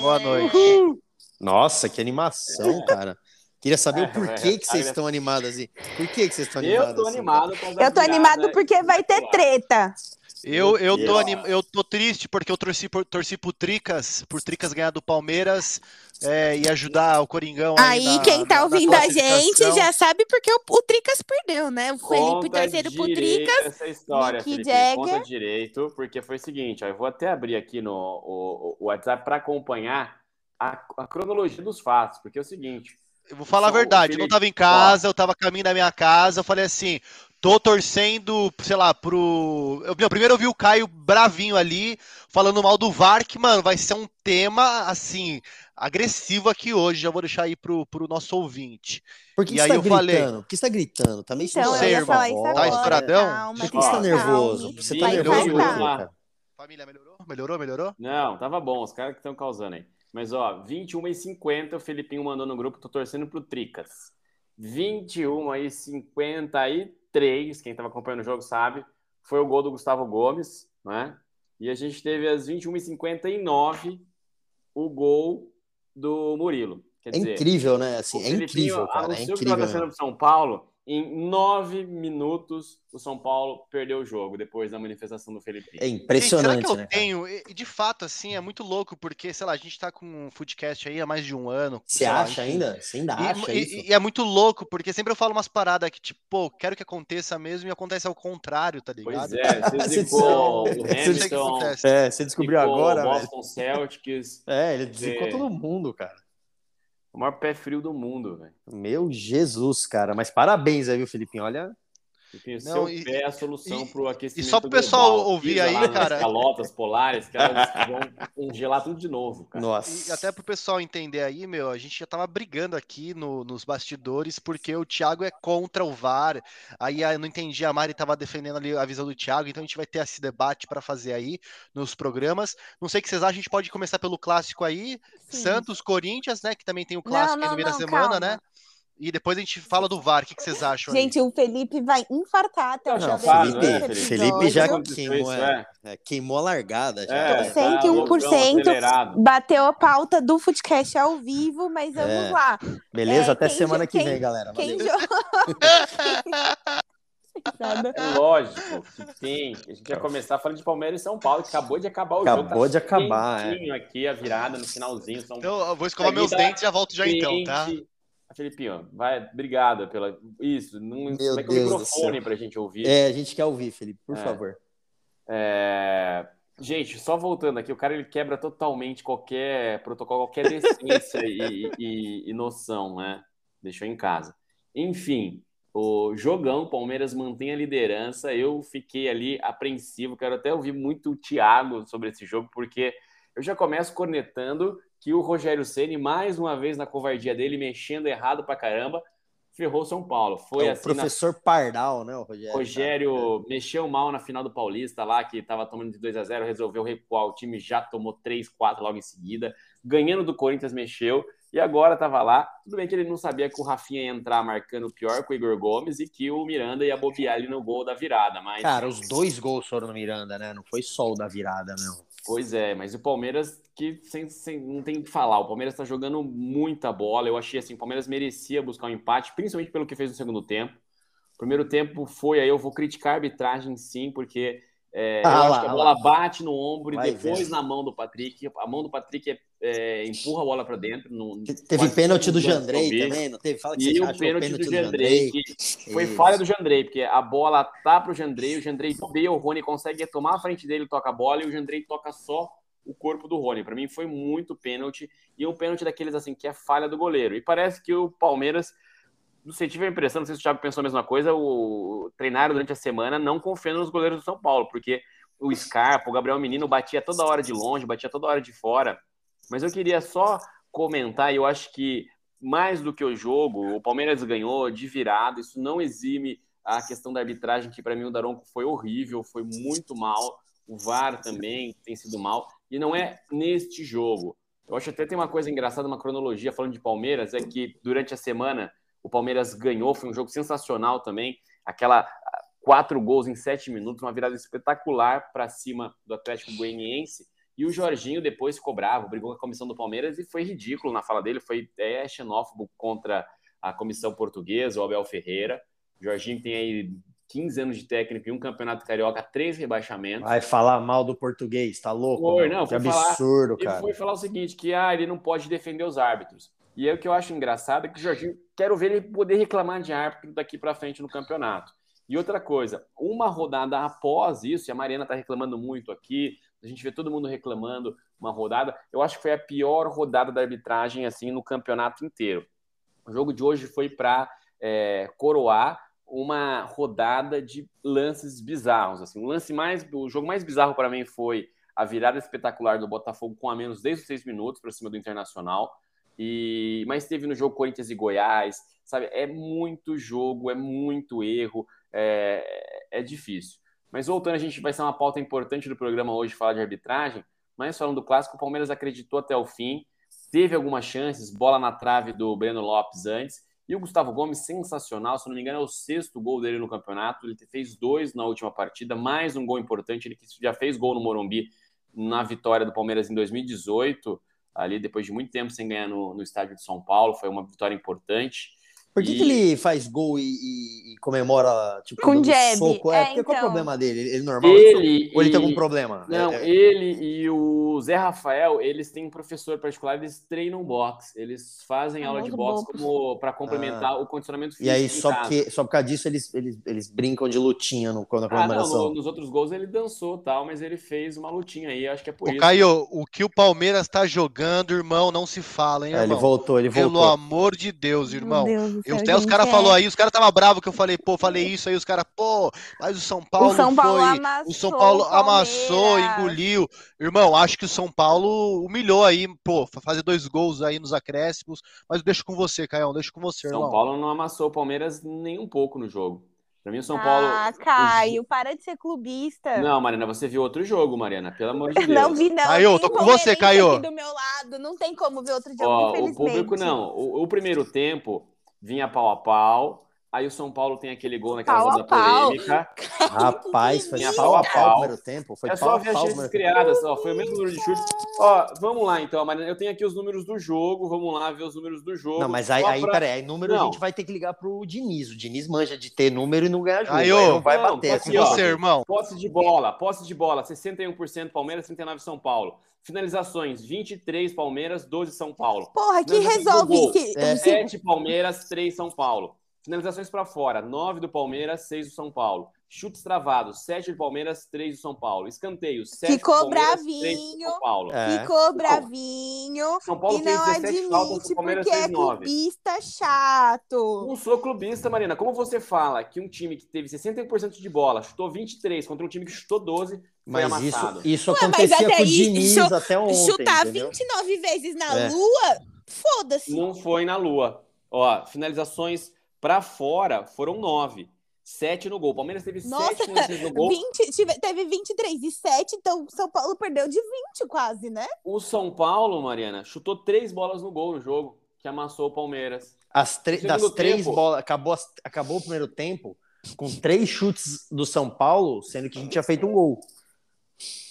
Boa noite. Nossa, que animação, cara. Queria saber o porquê que vocês estão animados assim. Por que, que vocês estão animados? Eu tô assim, animado. Eu tô animado porque vai ter treta. Eu, eu, tô anim... eu tô triste porque eu torci, por, torci pro Tricas, por Tricas ganhar do Palmeiras é, e ajudar o Coringão. Aí, aí na, quem tá na, ouvindo na a gente já sabe porque o, o Tricas perdeu, né? O Felipe Conta terceiro pro Tricas. Essa história, Felipe, Jagger. conta direito, porque foi o seguinte, ó, eu vou até abrir aqui no o, o WhatsApp para acompanhar a, a cronologia dos fatos, porque é o seguinte. Eu vou falar a verdade, eu não tava em casa, eu tava a caminho da minha casa, eu falei assim, tô torcendo, sei lá, pro... Eu, meu, primeiro eu vi o Caio bravinho ali, falando mal do VAR, que, mano, vai ser um tema, assim, agressivo aqui hoje, já vou deixar aí pro, pro nosso ouvinte. Por que E você aí tá eu falei- gritando? Por que você tá gritando? Tá meio Então, sei, irmão. Tá agora. estouradão? Calma, Por que você tá calma. nervoso? Você tá nervoso por quê? Família, melhorou? Melhorou, melhorou? Não, tava bom, os caras que estão causando aí. Mas, ó, 21 e 50, o Felipinho mandou no grupo, tô torcendo pro Tricas. 21 e 53, quem tava acompanhando o jogo sabe, foi o gol do Gustavo Gomes, né? E a gente teve às 21 e 59 o gol do Murilo. Quer É dizer, incrível, né? Assim, é incrível, cara. É que incrível. estava torcendo mesmo. pro São Paulo. Em nove minutos, o São Paulo perdeu o jogo depois da manifestação do Felipinho. É Gente, impressionante, será que eu né? tenho? E, de fato, assim, é muito louco, porque, sei lá, a gente tá com um foodcast aí há mais de um ano. Você lá, acha ainda? Você ainda E- acha e, isso? e é muito louco, porque sempre eu falo umas paradas que, tipo, pô, quero que aconteça mesmo e acontece ao contrário, tá ligado? Pois é, você zicou o Hamilton. É, você descobriu zicou agora, o velho. Boston Celtics, É, ele desicou É. todo mundo, cara. O maior pé frio do mundo, velho. Meu Jesus, cara. Mas parabéns aí, viu, Felipinho? Olha, Enfim, o Não, seu e- pé é a solução e- pro aquecimento e só pro pessoal global. ouvir Pisa aí, cara. calotas polares, que elas vão congelar tudo de novo, cara. nossa. E até pro pessoal entender aí, meu, a gente já tava brigando aqui no- nos bastidores porque o Thiago é contra o VAR. Aí ah, eu não entendi, a Mari tava defendendo ali a visão do Thiago, então a gente vai ter esse debate para fazer aí nos programas. Não sei o que vocês acham, a gente pode começar pelo clássico aí, Sim. Santos, Corinthians, né, que também tem o Não, clássico aí não, no meio da não, semana, calma. né? E depois a gente fala do VAR. O que, que vocês acham aí? Gente, o Felipe vai infartar até o Não, Felipe, né. Felipe já queimou, isso, é, é, queimou a largada. Já, É, né? tá 101% loucão, acelerado. Bateu a pauta do Footcast ao vivo, mas vamos É. lá. Beleza? É, Até semana que quem- vem, galera. Quem Valeu. joga. Nada. É lógico que tem. A gente ia começar falando de Palmeiras e São Paulo, que acabou de acabar o jogo. Acabou de acabar, é. aqui, a virada no finalzinho. São Então, eu vou escovar meus tá dentes e já volto já então, tá? Felipinho, vai, obrigado pela. Isso, não Meu vai com o Deus do microfone céu. pra gente ouvir. É, a gente quer ouvir, Felipe, por É. favor. É, Gente, só voltando aqui, o cara ele quebra totalmente qualquer protocolo, qualquer decência e, e- e noção, né? Deixou em casa. Enfim, o jogão, o Palmeiras mantém a liderança. Eu fiquei ali apreensivo, quero até ouvir muito o Thiago sobre esse jogo, porque eu já começo cornetando que o Rogério Ceni mais uma vez na covardia dele, mexendo errado pra caramba, ferrou São Paulo. Foi é o assim na professor Pardal, né, o Rogério? Rogério mexeu mal na final do Paulista lá, que estava tomando de 2 a 0 resolveu recuar. O time já tomou 3, 4 logo em seguida. Ganhando do Corinthians, mexeu. E agora estava lá. Tudo bem que ele não sabia que o Rafinha ia entrar marcando pior com o Igor Gomes e que o Miranda ia bobear ali no gol da virada. Mas, Cara, os dois gols foram no Miranda, né? Não foi só o da virada, não. Pois é, mas o Palmeiras, que sem, sem- não tem o que falar. O Palmeiras está jogando muita bola. Eu achei assim, o Palmeiras merecia buscar um empate, principalmente pelo que fez no segundo tempo. O primeiro tempo foi aí, eu vou criticar a arbitragem sim, porque é, Ah eu lá, acho que a ah bola lá. bate no ombro Vai e depois vendo. na mão do Patrick. A mão do Patrick é, é, empurra a bola para dentro. No, Teve pênalti do Jandrei também, não teve? Fala que E o pênalti, do Jandrei, foi Isso. falha do Jandrei, porque a bola tá pro Jandrei, o Jandrei bobeia, o Rony consegue tomar a frente dele, toca a bola, e o Jandrei toca só o corpo do Rony. Para mim foi muito pênalti, e um pênalti daqueles assim, que é falha do goleiro. E parece que o Palmeiras, não sei, tive a impressão, não sei se o Thiago pensou a mesma coisa, o treinaram durante a semana não confiando nos goleiros do São Paulo, porque o Scarpa, o Gabriel Menino batia toda hora de longe, batia toda hora de fora. Mas eu queria só comentar, eu acho que mais do que o jogo, o Palmeiras ganhou de virada, isso não exime a questão da arbitragem, que para mim o Daronco foi horrível, foi muito mal, o VAR também tem sido mal, e não é neste jogo. Eu acho até tem uma coisa engraçada, uma cronologia falando de Palmeiras, é que durante a semana o Palmeiras ganhou, foi um jogo sensacional também, aquela quatro gols em sete minutos, uma virada espetacular para cima do Atlético Goianiense. E o Jorginho depois ficou bravo, brigou com a comissão do Palmeiras e foi ridículo na fala dele, foi é, xenófobo contra a comissão portuguesa, o Abel Ferreira. O Jorginho tem aí 15 anos de técnico e um campeonato carioca, três rebaixamentos. Vai falar mal do português, tá louco? Foi, não, que falar, absurdo, cara. Ele foi falar o seguinte, que ah, ele não pode defender os árbitros. E aí o que eu acho engraçado é que o Jorginho, quero ver ele poder reclamar de árbitro daqui para frente no campeonato. E outra coisa, uma rodada após isso, e a Mariana tá reclamando muito aqui, a gente vê todo mundo reclamando uma rodada, eu acho que foi a pior rodada da arbitragem assim no campeonato inteiro. O jogo de hoje foi para é, coroar uma rodada de lances bizarros. Assim, o lance mais, o jogo mais bizarro para mim foi a virada espetacular do Botafogo com a menos desde os seis minutos para cima do Internacional. E mas teve no jogo Corinthians e Goiás, sabe? É muito jogo, é muito erro, é, é difícil. Mas voltando, a gente vai ser uma pauta importante do programa hoje falar de arbitragem. Mas falando do clássico, o Palmeiras acreditou até o fim, teve algumas chances, bola na trave do Breno Lopes antes e o Gustavo Gomes, sensacional, se não me engano, é o sexto gol dele no campeonato. Ele fez dois na última partida, mais um gol importante. Ele já fez gol no Morumbi na vitória do Palmeiras em 2018, ali depois de muito tempo sem ganhar no, no estádio de São Paulo. Foi uma vitória importante. Por que, e... que ele faz gol e, e, e comemora tipo com jab? soco? É, é então... Qual é o problema dele? Ele, ele normal? Ele, ou ele tem algum problema? Não, é, é... ele e o Zé Rafael, eles têm um professor particular, eles treinam boxe, eles fazem aula de boxe para complementar ah. o condicionamento físico. E aí, só, porque, só por causa disso, eles, eles, eles brincam de lutinha no, na comemoração. Ah, não, no, nos outros gols ele dançou tal, mas ele fez uma lutinha aí, acho que é por Ô, isso. Caio, o que o Palmeiras tá jogando, irmão, não se fala, hein, irmão? É, ele voltou, ele voltou. Pelo amor de Deus, irmão. Deus eu, até os caras falaram aí, os caras tava bravo que eu falei, pô, falei isso aí, os caras, pô, mas o São Paulo, o São Paulo foi, amassou, o São Paulo amassou, engoliu. Irmão, acho que o São Paulo humilhou aí, pô, fazer dois gols aí nos acréscimos, mas deixa com você, Caião, deixa com você, São irmão. Paulo não amassou o Palmeiras nem um pouco no jogo. Pra mim, o São Paulo. Ah, Caio, para de ser clubista. Não, Mariana, você viu outro jogo, Mariana, pelo amor de Deus. Não vi, não. Caio, tô com você, Caio. aqui do meu lado, não tem como ver outro jogo, Ó, o infelizmente. público não. O, o primeiro tempo vinha pau a pau. Aí o São Paulo tem aquele gol naquela Pau a roda pau. polêmica. Rapaz, foi Minha pau a pau. pau no primeiro tempo. Foi é pau só a ver as chances criadas, ó, foi o mesmo número de chutes. Ó, vamos lá então, Mariana. Eu tenho aqui os números do jogo, vamos lá ver os números do jogo. Não, mas aí, aí pra- peraí, aí número a Não. gente vai ter que ligar pro Diniz. O Diniz manja de ter número e não ganhar jogo. Aí, Aí ô, não vai não, bater. assim, aqui, Com ó. você, irmão. Posse de bola, posse de bola, 61% Palmeiras, 39% São Paulo. Finalizações, 23 Palmeiras, 12 São Paulo. Porra, que resolve. Que, É. se- 7 Palmeiras, 3 São Paulo. Finalizações para fora, 9 do Palmeiras, 6 do São Paulo. Chutes travados, 7 do Palmeiras, 3 do São Paulo. Escanteios, 7 Ficou do Palmeiras, 3 do bravinho. São Paulo. É. Ficou bravinho São Paulo e fez não 17 faltas, admite o Palmeiras porque é fez 9. clubista chato. Não sou clubista, Marina. Como você fala que um time que teve 61% de bola chutou 23 contra um time que chutou 12, foi Mas amassado. isso, isso Ué, acontecia com o aí, Diniz chu- até ontem, Chutar entendeu? 29 vezes na É. lua, foda-se. Não foi na lua. Ó, finalizações para fora foram 9. 7 no gol. O Palmeiras teve 7 Nossa, finalizações no gol. 20, tive- teve 23 e 7, então São Paulo perdeu de 20 quase, né? O São Paulo, Mariana, chutou 3 bolas no gol no jogo, que amassou o Palmeiras. As das segundo três tempo- bolas, acabou, acabou o primeiro tempo com três chutes do São Paulo, sendo que a gente tinha feito um gol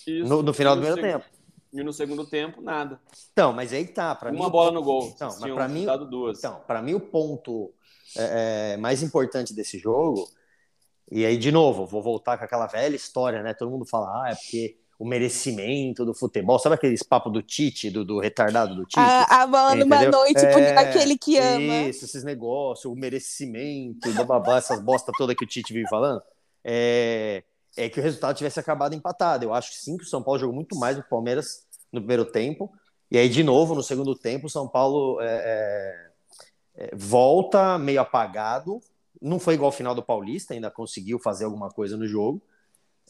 Isso. no, no final do primeiro tempo. E no segundo tempo, nada. Então, mas aí tá, para mim. Uma bola no gol. Então, mas pra mim-. Então, para mim o ponto é, é, mais importante desse jogo, e aí de novo, vou voltar com aquela velha história, né? Todo mundo fala, ah, é porque o merecimento do futebol, sabe aqueles papos do Tite, do, do retardado do Tite? A, a bola numa Entendeu? noite É, por aquele que ama. Isso, esses negócios, o merecimento, bababá, essas bosta toda que o Tite vive falando. É, é que o resultado tivesse acabado empatado. Eu acho que sim, que o São Paulo jogou muito mais do que o Palmeiras no primeiro tempo. E aí, de novo, no segundo tempo, o São Paulo é, é, é, volta meio apagado. Não foi igual ao final do Paulista, ainda conseguiu fazer alguma coisa no jogo.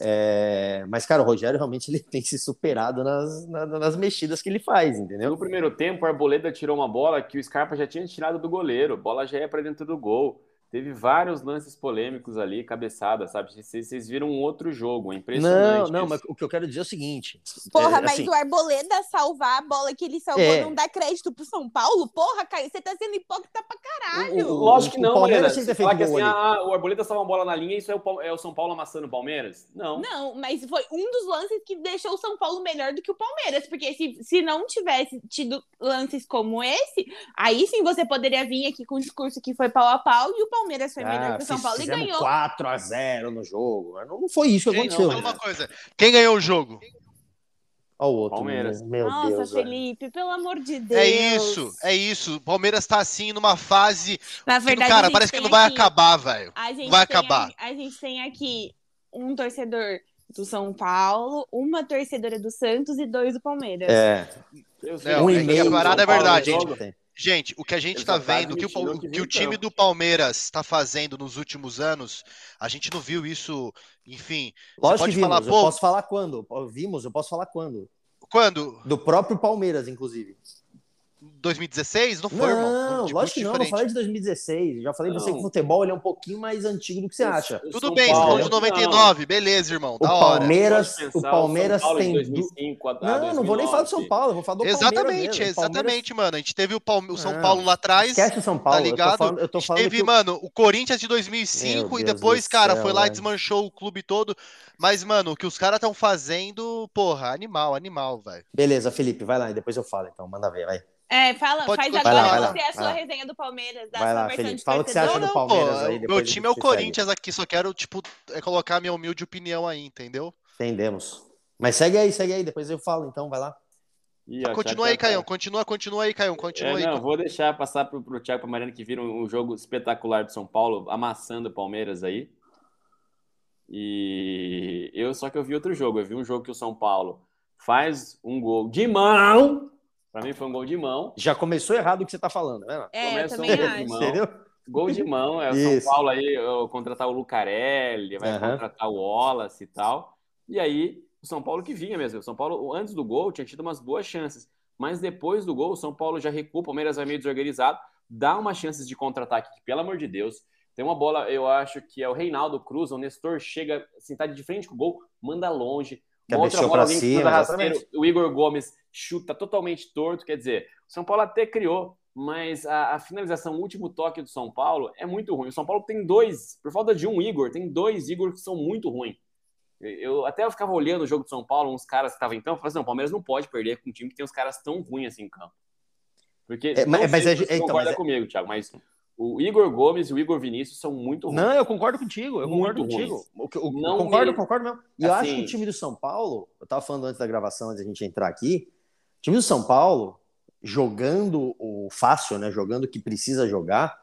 É, mas, cara, o Rogério realmente ele tem se superado nas, na- nas mexidas que ele faz, entendeu? No primeiro tempo, o Arboleda tirou uma bola que o Scarpa já tinha tirado do goleiro. A bola já ia para dentro do gol. Teve vários lances polêmicos ali, cabeçada, sabe? Vocês, vocês viram um outro jogo, é Não, impressionante. não, isso. mas o que eu quero dizer é o seguinte. Porra, é, mas assim, o Arboleda salvar a bola que ele salvou É. não dá crédito pro São Paulo? Porra, Caio, você tá sendo hipócrita pra caralho. O- o- Lógico que o não, Palmeiras Você falar feito que assim, ah, o Arboleda salva uma bola na linha, isso é o, é o São Paulo amassando o Palmeiras? Não. Não, mas foi um dos lances que deixou o São Paulo melhor do que o Palmeiras. Porque se, se não tivesse tido lances como esse, aí sim você poderia vir aqui com um discurso que foi pau a pau e o Palmeiras foi melhor ah, que o São Paulo e ganhou. 4 a 0 no jogo. Não, não foi isso que Gente, aconteceu. fala uma coisa. Quem ganhou o jogo? Olha o outro. Palmeiras. Meu Nossa, Deus. velho. Felipe, pelo amor de Deus. É isso, é isso. O Palmeiras tá assim numa fase. Na verdade, a cara, gente parece que não vai aqui- acabar, velho. A gente vai tem acabar. A, a gente tem aqui um torcedor do São Paulo, uma torcedora do Santos e dois do Palmeiras. É, Não, um que e meio. São parada é Paulo verdade, joga. Gente, o que a gente Eles tá só tá vendo, o que o, que que o time do Palmeiras está fazendo nos últimos anos, a gente não viu isso, enfim. Lógico pode que vimos. falar, eu posso falar quando? Vimos, eu posso falar quando? Quando? Do próprio Palmeiras, inclusive. 2016? Não foi, irmão. Não, Tipo, lógico que não, não diferente. falei de 2016. Já falei pra você que Não. o futebol ele é um pouquinho mais antigo do que você acha. Tudo São bem, você Paulo- falou de 99, beleza, irmão, O da hora. Palmeiras, Pode o Palmeiras São Paulo tem. em du- 2005 a- a Não, não vou nem falar do São 2009. Paulo, eu vou falar do Palmeiras. Exatamente, mesmo. Palmeiras- exatamente, mano. A gente teve o, Palme- o São Não, Paulo lá atrás. Esquece o São Paulo. Tá eu tô ligado? falando, eu tô A gente falando teve, que mano, o Corinthians de 2005 Meu e depois, cara, céu, foi lá e desmanchou o clube todo. Mas, mano, o que os caras estão fazendo, porra, animal, animal, velho. Beleza, Felipe, vai lá e depois eu falo, então. Manda ver, vai. É, fala, Pode faz continuar, agora lá, você a vai sua lá. resenha do Palmeiras, da Vai sua lá, versão Felipe. de Fala o que você acha do Palmeiras aí, meu a time é o segue. Corinthians aqui, só quero, tipo, é colocar minha humilde opinião aí, entendeu? Entendemos. Mas segue aí, segue aí, depois eu falo, então, vai lá. Ih, ó, Continua Thiago aí, Caião, continua, continua aí, Caião, continua É, aí. não, vou deixar passar pro, pro Thiago e pra Mariana que viram um jogo espetacular do São Paulo, amassando o Palmeiras aí. E eu só que eu vi outro jogo, eu vi um jogo que o São Paulo faz um gol de mão. Pra mim foi um gol de mão. Já começou errado o que você tá falando, né? É, eu Começa também um acho. gol de mão. Entendeu? Gol de mão, é. São Paulo aí contratar o Lucarelli, vai Aham. contratar o Wallace e tal. E aí, o São Paulo que vinha mesmo. O São Paulo, antes do gol, tinha tido umas boas chances. Mas depois do gol, o São Paulo já recua, o Palmeiras vai meio desorganizado, dá umas chances de contra-ataque, que, pelo amor de Deus. Tem uma bola, eu acho que é o Reinaldo Cruz, o Nestor chega, assim, tá de frente com o gol, manda longe. Uma outra bola, cima, rasteiro, exatamente. o Igor Gomes chuta totalmente torto, quer dizer, o São Paulo até criou, mas a, a finalização, o último toque do São Paulo é muito ruim. O São Paulo tem dois, por falta de um Igor, tem dois Igor que são muito ruins. Eu até eu ficava olhando o jogo do São Paulo, uns caras que estavam em campo, eu falei assim, não, o Palmeiras não pode perder com um time que tem uns caras tão ruins assim em campo. Porque É, mas- não mas é- então, mas comigo, Thiago, mas o Igor Gomes e o Igor Vinícius são muito ruins. Não, eu concordo contigo, eu concordo Muito contigo. ruins. O que- o- Não concordo, me- concordo mesmo. E eu Assim- acho que o time do São Paulo, eu tava falando antes da gravação, antes da gente entrar aqui, o time do São Paulo, jogando o fácil, né? Jogando o que precisa jogar,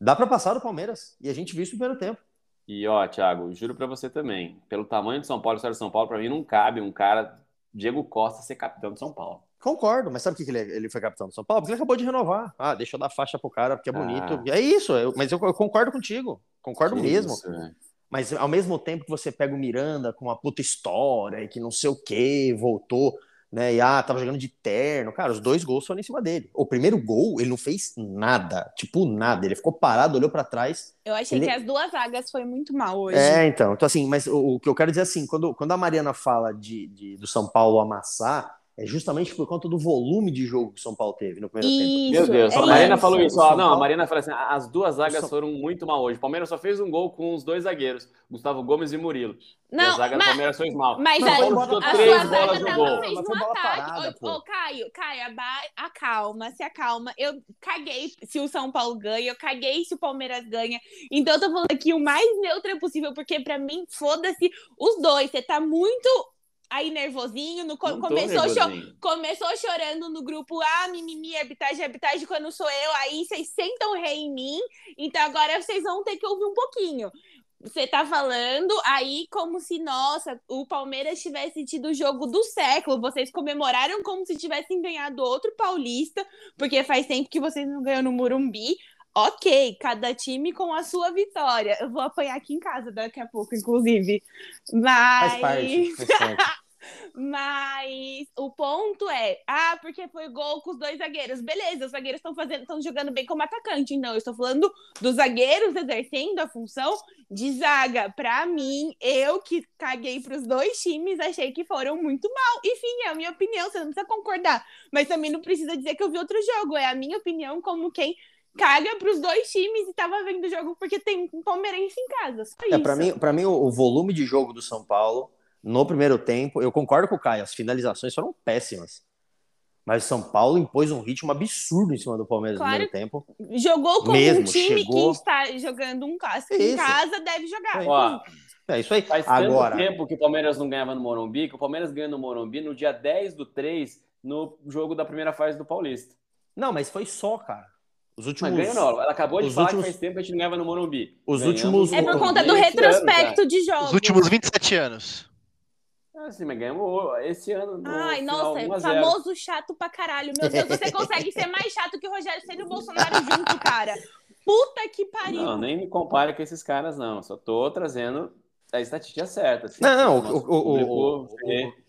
dá pra passar do Palmeiras. E a gente viu isso no primeiro tempo. E ó, Thiago, juro pra você também, pelo tamanho de São Paulo, história de São Paulo, pra mim não cabe um cara, Diego Costa, ser capitão de São Paulo. Concordo, mas sabe por que ele, ele foi capitão do São Paulo? Porque ele acabou de renovar. Ah, deixa eu dar faixa pro cara, porque é bonito. Ah. É isso, eu- mas eu, eu concordo contigo. Concordo Que mesmo. isso, velho. Mas ao mesmo tempo que você pega o Miranda com uma puta história e que não sei o que, voltou, né? E ah, tava jogando de terno. Cara, os dois gols foram em cima dele. O primeiro gol, ele não fez nada. Tipo, nada. Ele ficou parado, olhou pra trás. Eu achei Ele- que as duas zagas foi muito mal hoje. É, então. Então, assim, mas o, o que eu quero dizer assim, quando, quando a Mariana fala de, de- do São Paulo amassar, é justamente por conta do volume de jogo que o São Paulo teve no primeiro tempo. Isso, Meu Deus, é a Mariana isso. falou isso. Ó, não, a Mariana falou assim: as duas zagas São- foram muito mal hoje. O Palmeiras só fez um gol com os dois zagueiros, Gustavo Gomes e Murilo. e a Não, zaga do mas, Palmeiras foi mal. mas Não, a, a três sua bolas zaga no tava gol. fez bola ataque. parada, Ô, Caio, Caio, aba- acalma, se acalma. Eu caguei se o São Paulo ganha, eu caguei se o Palmeiras ganha. Então eu tô falando aqui o mais neutra possível, porque pra mim, foda-se os dois. Você tá muito aí nervosinho, no, começou, cho- começou chorando no grupo, ah, mimimi, arbitragem, arbitragem, quando sou eu, aí vocês sentam rei em mim, então agora vocês vão ter que ouvir um pouquinho. Você tá falando aí como se, nossa, o Palmeiras tivesse tido o jogo do século. Vocês comemoraram como se tivessem ganhado outro paulista, porque faz tempo que vocês não ganham no Murumbi. Ok, cada time com a sua vitória. Eu vou apanhar aqui em casa daqui a pouco, inclusive. Mas. Faz parte. faz parte. Mas o ponto é, ah, porque foi gol com os dois zagueiros. Beleza, os zagueiros estão fazendo, estão jogando bem como atacante. Não, eu estou falando dos zagueiros exercendo a função de zaga. Para mim, eu que caguei para os dois times, achei que foram muito mal. Enfim, é a minha opinião, você não precisa concordar, mas também não precisa dizer que eu vi outro jogo. É a minha opinião como quem caga para os dois times e tava vendo o jogo porque tem um palmeirense em casa. Só é, para mim, para mim o volume de jogo do São Paulo no primeiro tempo, eu concordo com o Caio, as finalizações foram péssimas. Mas o São Paulo impôs um ritmo absurdo em cima do Palmeiras claro, no primeiro tempo. Jogou como Mesmo, um time chegou... que está jogando um clássico em casa, deve jogar. Ó, é isso aí. Faz Agora... tanto tempo que o Palmeiras não ganhava no Morumbi, que o Palmeiras ganhou no Morumbi no dia 10 do 3, no jogo da primeira fase do Paulista. Não, mas foi só, cara. Os últimos. Mas ganhou, não. Ela acabou de falar últimos... que faz tempo que a gente não ganhava no Morumbi. Os Ganhamos últimos. É por conta do retrospecto ano, de jogos. Os últimos 27 anos. Ah, sim, mas ganhamos esse ano. Ai, nossa, é famoso chato pra caralho. Meu Deus, você consegue ser mais chato que o Rogério Ceni e o Bolsonaro junto, cara. Puta que pariu. Não, nem me compare com esses caras, não. Só tô trazendo a estatística certa. Assim, não, não, o, o, o,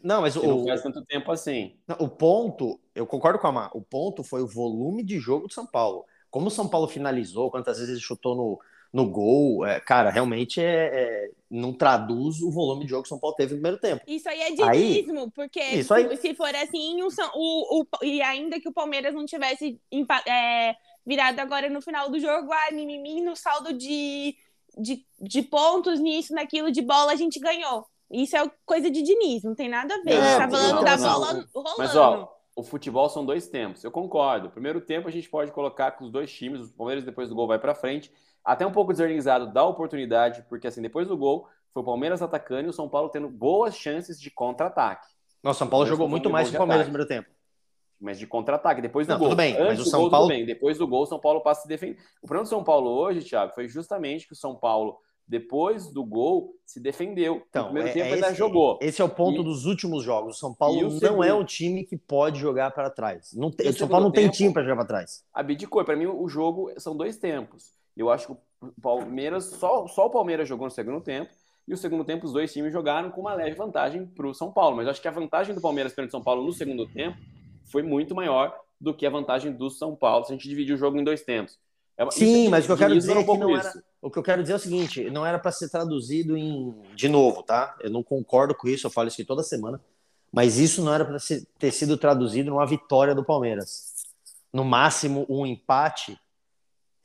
não, mas o, não faz tanto tempo assim. Não, o ponto, eu concordo com a Mar, o ponto foi o volume de jogo do São Paulo. Como o São Paulo finalizou, quantas vezes ele chutou no, no gol, é, cara, realmente é, é, não traduz o volume de jogo que o São Paulo teve no primeiro tempo. Isso aí é dinismo, porque se, se, for assim, o, o, o, e ainda que o Palmeiras não tivesse é, virado agora no final do jogo, ah, mimimi, no saldo de, de, de pontos, nisso, naquilo, de bola, a gente ganhou. Isso é coisa de dinismo, não tem nada a ver. É, a gente tá falando da bola rolando. Mas, ó, o futebol são dois tempos. Eu concordo. Primeiro tempo a gente pode colocar com os dois times, o Palmeiras depois do gol vai para frente até um pouco desorganizado da oportunidade, porque assim, depois do gol, foi o Palmeiras atacando e o São Paulo tendo boas chances de contra-ataque. Nossa, São Paulo jogou muito mais que o Palmeiras no primeiro tempo. Mas de contra-ataque, depois do Não, gol. Tudo bem, Antes mas o São gol, Paulo. Bem. Depois do gol, o São Paulo passa a se defender. O problema do São Paulo hoje, Thiago, foi justamente que o São Paulo, depois do gol, se defendeu. Então, no primeiro é, tempo é ainda esse, jogou. Esse é o ponto e... dos últimos jogos. O São Paulo não segundo... é um time que pode jogar para trás. Não tem... O São Paulo não tempo, tem time para jogar para trás. Abdicou. Para mim, o jogo são dois tempos. Eu acho que o Palmeiras, só, só o Palmeiras jogou no segundo tempo, e o segundo tempo os dois times jogaram com uma leve vantagem para o São Paulo. Mas acho que a vantagem do Palmeiras perante o São Paulo no segundo tempo foi muito maior do que a vantagem do São Paulo se a gente dividir o jogo em dois tempos. É, Sim, mas o que eu quero dizer um é que não era, o que eu quero dizer é o seguinte, não era para ser traduzido em de novo, tá? Eu não concordo com isso, eu falo isso aqui toda semana, mas isso não era para ter sido traduzido numa vitória do Palmeiras. No máximo um empate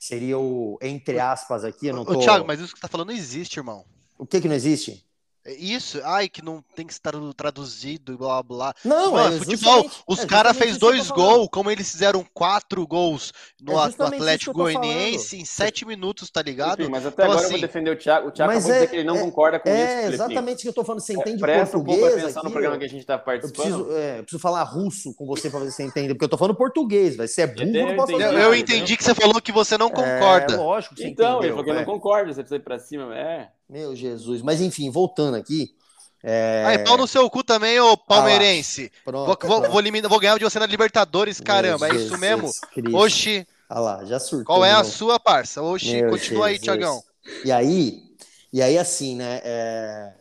Seria o, entre aspas, aqui, eu não tô... Ô, Thiago, mas isso que você tá falando não existe, irmão. O que que não existe? É isso, ai, que não tem que estar traduzido e blá blá. Não, Mano, é futebol. Os é caras fez dois gols, como eles fizeram quatro gols no, é Atlético Goianiense em sete minutos, tá ligado? Enfim, mas até então, agora assim, eu vou assim, defender o Thiago. O Thiago acabou é, de dizer que ele não é, concorda com é, isso. É exatamente o que eu tô falando. Você entende é, português? Um pouco atenção aqui, no programa que a gente tá participando. Eu preciso, é, eu preciso falar russo com você pra ver se você entende, porque eu tô falando português, vai ser burro, eu, não posso eu, eu entendi que você falou que você não concorda. É, lógico que você então, entendeu. Então, ele falou que não concorda, você precisa ir pra cima, é. Meu Jesus. Mas enfim, voltando aqui. É... Aí, pau no seu cu também, ô palmeirense. Ah pronto, vou, pronto. Vou, vou, vou, ganhar de você na Libertadores, caramba. Meu é isso mesmo? Cristo. Oxi. Olha lá, já surtou. Qual é a sua, parça? Oxi, Meu continua Jesus. aí, Tiagão. E aí, e aí assim, né? É...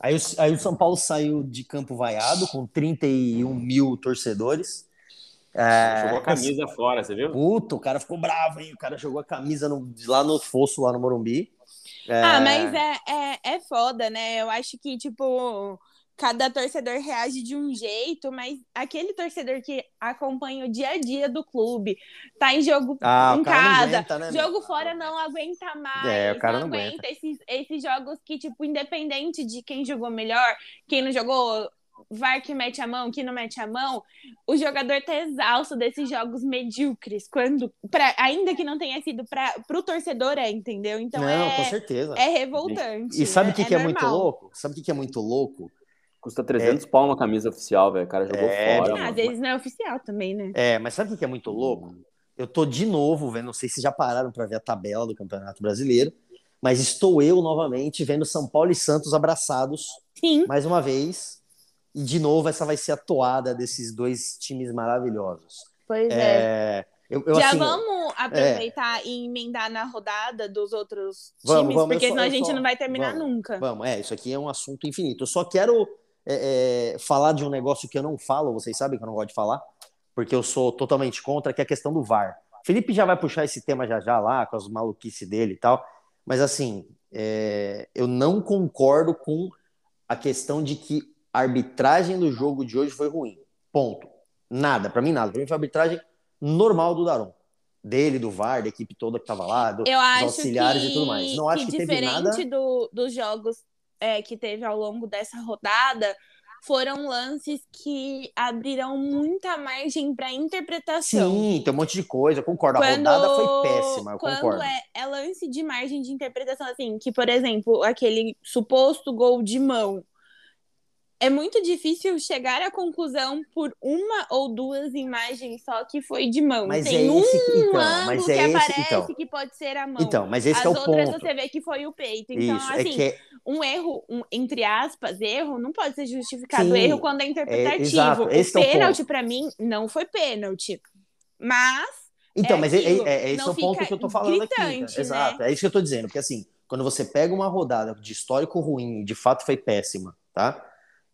Aí, o, aí o São Paulo saiu de campo vaiado com 31 mil torcedores. É... Jogou a camisa fora, você viu? Puto, o cara ficou bravo, hein? O cara jogou a camisa no, lá no fosso, lá no Morumbi. É... Ah, mas é, é, é foda, né? Eu acho que, tipo, cada torcedor reage de um jeito, mas aquele torcedor que acompanha o dia a dia do clube, tá em jogo ah, em casa, aguenta, né, jogo fora não aguenta mais, é, o cara não, não aguenta, aguenta. Esses, esses jogos que, tipo, independente de quem jogou melhor, quem não jogou, VAR que mete a mão, que não mete a mão, o jogador tá exausto desses jogos medíocres, quando, pra, ainda que não tenha sido para o torcedor, é, entendeu? Então não, é, com certeza. é revoltante. E, sabe o que, é, que é, muito louco? Sabe o que, que é muito louco? Custa 300 é... pau uma camisa oficial, velho. O cara jogou é... fora. Ah, às vezes não é oficial também, né? É, mas sabe o que é muito louco? Eu tô de novo vendo, não sei se já pararam para ver a tabela do Campeonato Brasileiro, mas estou eu novamente vendo São Paulo e Santos abraçados. Sim. Mais uma vez, e de novo, essa vai ser a toada desses dois times maravilhosos. Pois é. é. Eu, eu, Já assim, vamos aproveitar é... e emendar na rodada dos outros vamos, times, vamos, porque senão só, a gente só, não vai terminar vamos, nunca. Vamos, é, isso aqui é um assunto infinito. Eu só quero é, é, falar de um negócio que eu não falo, vocês sabem que eu não gosto de falar, porque eu sou totalmente contra, que é a questão do VAR. Felipe já vai puxar esse tema já já lá, com as maluquices dele e tal, mas assim, é, eu não concordo com a questão de que a arbitragem do jogo de hoje foi ruim. Ponto. Nada, para mim nada. Para mim foi a arbitragem normal do Daron. Dele, do VAR, da equipe toda que tava lá, do, dos auxiliares que, e tudo mais. Não acho que, teve diferente nada. do, dos jogos é, que teve ao longo dessa rodada, foram lances que abriram muita margem para interpretação. Sim, tem um monte de coisa, concordo. A Quando- rodada foi péssima, eu quando concordo. É, é lance de margem de interpretação, assim, que, por exemplo, aquele suposto gol de mão. É muito difícil chegar à conclusão por uma ou duas imagens só que foi de mão. Mas Tem é um esse que- então, ângulo mas que é esse- aparece então. que pode ser a mão. Então, mas esse As é o outras ponto. você vê que foi o peito. Então, Isso, assim, é que é, um erro, um, entre aspas, erro, não pode ser justificado Sim, erro quando é interpretativo. exato, o esse é pênalti, pra mim, não foi pênalti. Mas Então, é mas é, aquilo, é, é esse é o ponto que eu tô falando aqui. gritante, cara. Exato, é isso que eu tô dizendo. Porque assim, quando você pega uma rodada de histórico ruim, de fato foi péssima, tá?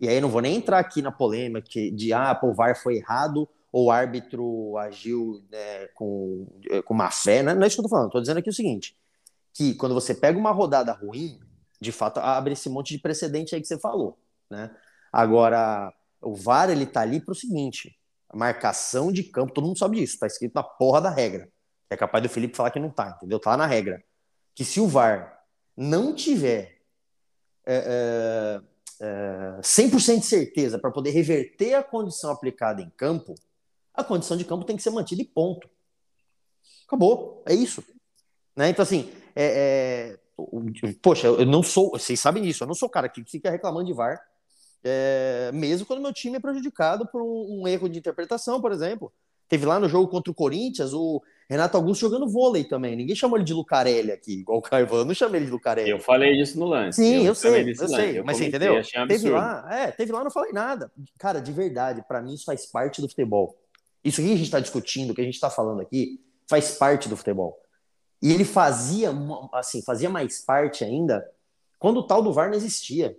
E aí não vou nem entrar aqui na polêmica de ah, pô, o VAR foi errado ou o árbitro agiu né, com, com má fé. Não, não é isso que eu tô falando. Tô dizendo aqui o seguinte: que quando você pega uma rodada ruim, de fato abre esse monte de precedente aí que você falou, né? Agora, o VAR ele tá ali pro seguinte: marcação de campo, todo mundo sabe disso, tá escrito na porra da regra. É capaz do Felipe falar que não tá, entendeu? Tá na regra. Que se o VAR não tiver é, é, é, 100% de certeza para poder reverter a condição aplicada em campo, a condição de campo tem que ser mantida e ponto. Acabou, é isso. Né? Então, assim, é, é, poxa, eu não sou, vocês sabem disso, eu não sou o cara que fica reclamando de VAR, é, mesmo quando meu time é prejudicado por um, um erro de interpretação, por exemplo. Teve lá no jogo contra o Corinthians o Renato Augusto jogando vôlei também. Ninguém chamou ele de Lucarelli aqui, igual o Caivão. Eu não chamei ele de Lucarelli. Eu falei disso no lance. Sim, eu, falei sei, eu lance. sei. Mas você entendeu? Teve lá, é, teve lá, não falei nada. Cara, de verdade, pra mim isso faz parte do futebol. Isso que a gente tá discutindo, o que a gente tá falando aqui, faz parte do futebol. E ele fazia, assim, fazia mais parte ainda quando o tal do VAR não existia.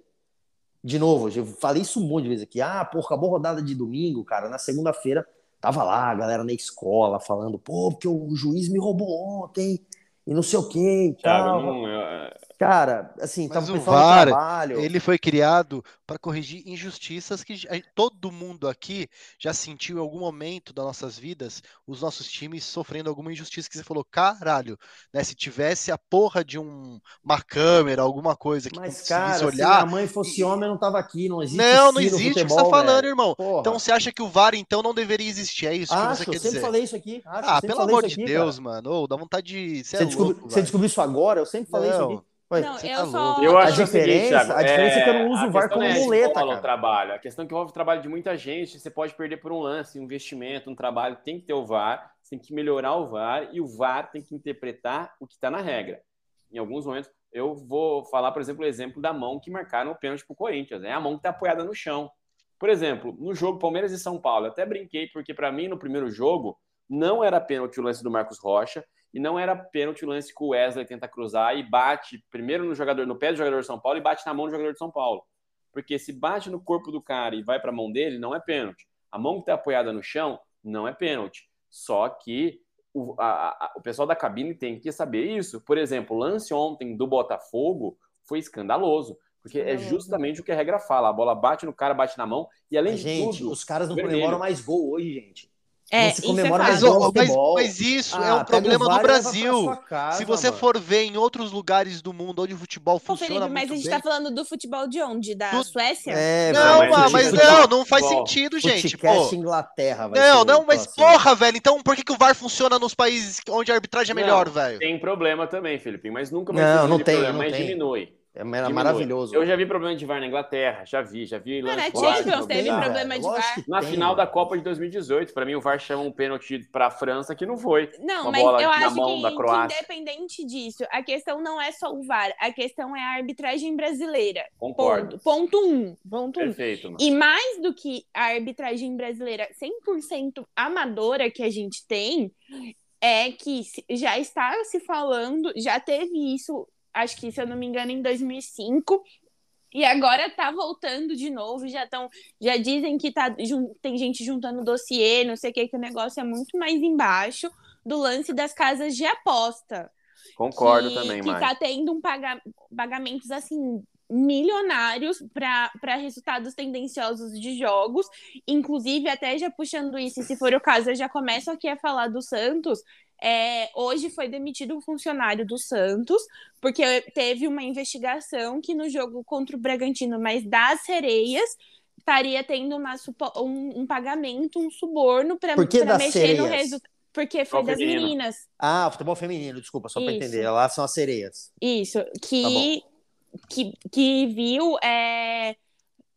De novo, eu falei isso um monte de vezes aqui. Ah, pô, acabou a rodada de domingo, cara. Na segunda-feira, tava lá a galera na escola falando, pô, porque o juiz me roubou ontem e não sei o que e tal. não, eu- Cara, assim, Mas o VAR, trabalho. Ele foi criado para corrigir injustiças que todo mundo aqui já sentiu em algum momento das nossas vidas, os nossos times sofrendo alguma injustiça que você falou, caralho, né? Se tivesse a porra de um, uma câmera, alguma coisa que Mas, cara, se olhar. minha mãe fosse homem, eu não tava aqui. Não existe Não, não existe o que você tá falando, velho. irmão. Porra. Então você acha que o VAR então não deveria existir? É isso que Acho, você eu quer sempre dizer? falei isso aqui. Acho, eu Ah, sempre pelo amor isso de aqui, Deus, cara. mano. Ô, dá vontade de. Você é Você, descobriu, louco, você descobriu isso agora? Eu sempre falei isso Não. aqui. Ué, Não, eu tá só. Eu A acho o seguinte, diferença- Thiago, a diferença é que eu não uso a o VAR como é muleta, cara. o trabalho. A questão que envolve o trabalho de muita gente, você pode perder por um lance, um investimento, um trabalho, tem que ter o VAR, você tem que melhorar o VAR e o VAR tem que interpretar o que está na regra. Em alguns momentos, eu vou falar, por exemplo, o exemplo da mão que marcaram o pênalti para o Corinthians. É a mão que está apoiada no chão. Por exemplo, no jogo Palmeiras e São Paulo, eu até brinquei, porque para mim, no primeiro jogo, não era pênalti o lance do Marcos Rocha e não era pênalti o lance que o Wesley tenta cruzar e bate primeiro no jogador, no pé do jogador de São Paulo e bate na mão do jogador de São Paulo. Porque se bate no corpo do cara e vai para a mão dele, não é pênalti. A mão que está apoiada no chão não é pênalti. Só que o, a- a- o pessoal da cabine tem que saber isso. Por exemplo, o lance ontem do Botafogo foi escandaloso. Porque é justamente o que a regra fala. A bola bate no cara, bate na mão. E além Mas, de gente, tudo, os caras não vermelho. comemoram mais gol hoje, gente. É, Não se é comemora fato. Mas, Mas mas, isso é Ah, um pega problema o no VAR leva pra Brasil. casa, Se você mano. for ver em outros lugares do mundo onde o futebol Pô, funciona Felipe, mas a gente bem. tá falando do futebol de onde? Da Do- Suécia? É, Não, mas mas, o mas futebol- não, não faz futebol- sentido, gente. Pô. Inglaterra, vai Não, ser não, mas próximo. porra, velho. Então por que, que o VAR funciona nos países onde a arbitragem é Não, melhor, velho? Tem problema também, Felipe, mas nunca vai Não, não tem, problema, não mas tem. diminui. É diminui. maravilhoso. Eu já vi problema de VAR na Inglaterra, já vi, já vi a VAR. Champions teve problema de VAR. Na tem, final da Copa de 2018, pra mim o VAR chama um pênalti pra França que não foi. Não, Uma mas bola eu na acho que, que Croácia. independente disso, a questão não é só o VAR, a questão é a arbitragem brasileira. Concordo. Ponto. Ponto um. Ponto um. Perfeito, mano. E mais do que a arbitragem brasileira 100% amadora que a gente tem, é que já está se falando, já teve isso, acho que se eu não me engano, em 2005, E agora tá voltando de novo, já estão, já dizem que tá, tem gente juntando dossiê, não sei o que, que o negócio é muito mais embaixo do lance das casas de aposta. Concordo que, também, Que Mari. tá tendo um paga, pagamentos assim milionários para resultados tendenciosos de jogos, inclusive até já puxando isso, se for o caso, eu já começo aqui a falar do Santos. É, hoje foi demitido um funcionário do Santos, porque teve uma investigação que no jogo contra o Bragantino, mas das sereias, estaria tendo uma, um, um pagamento, um suborno para mexer sereias? no resultado. Porque foi das feminino. meninas. Ah, futebol feminino, desculpa, só para entender. Lá são as sereias. Isso, Tá que, que, que viu é,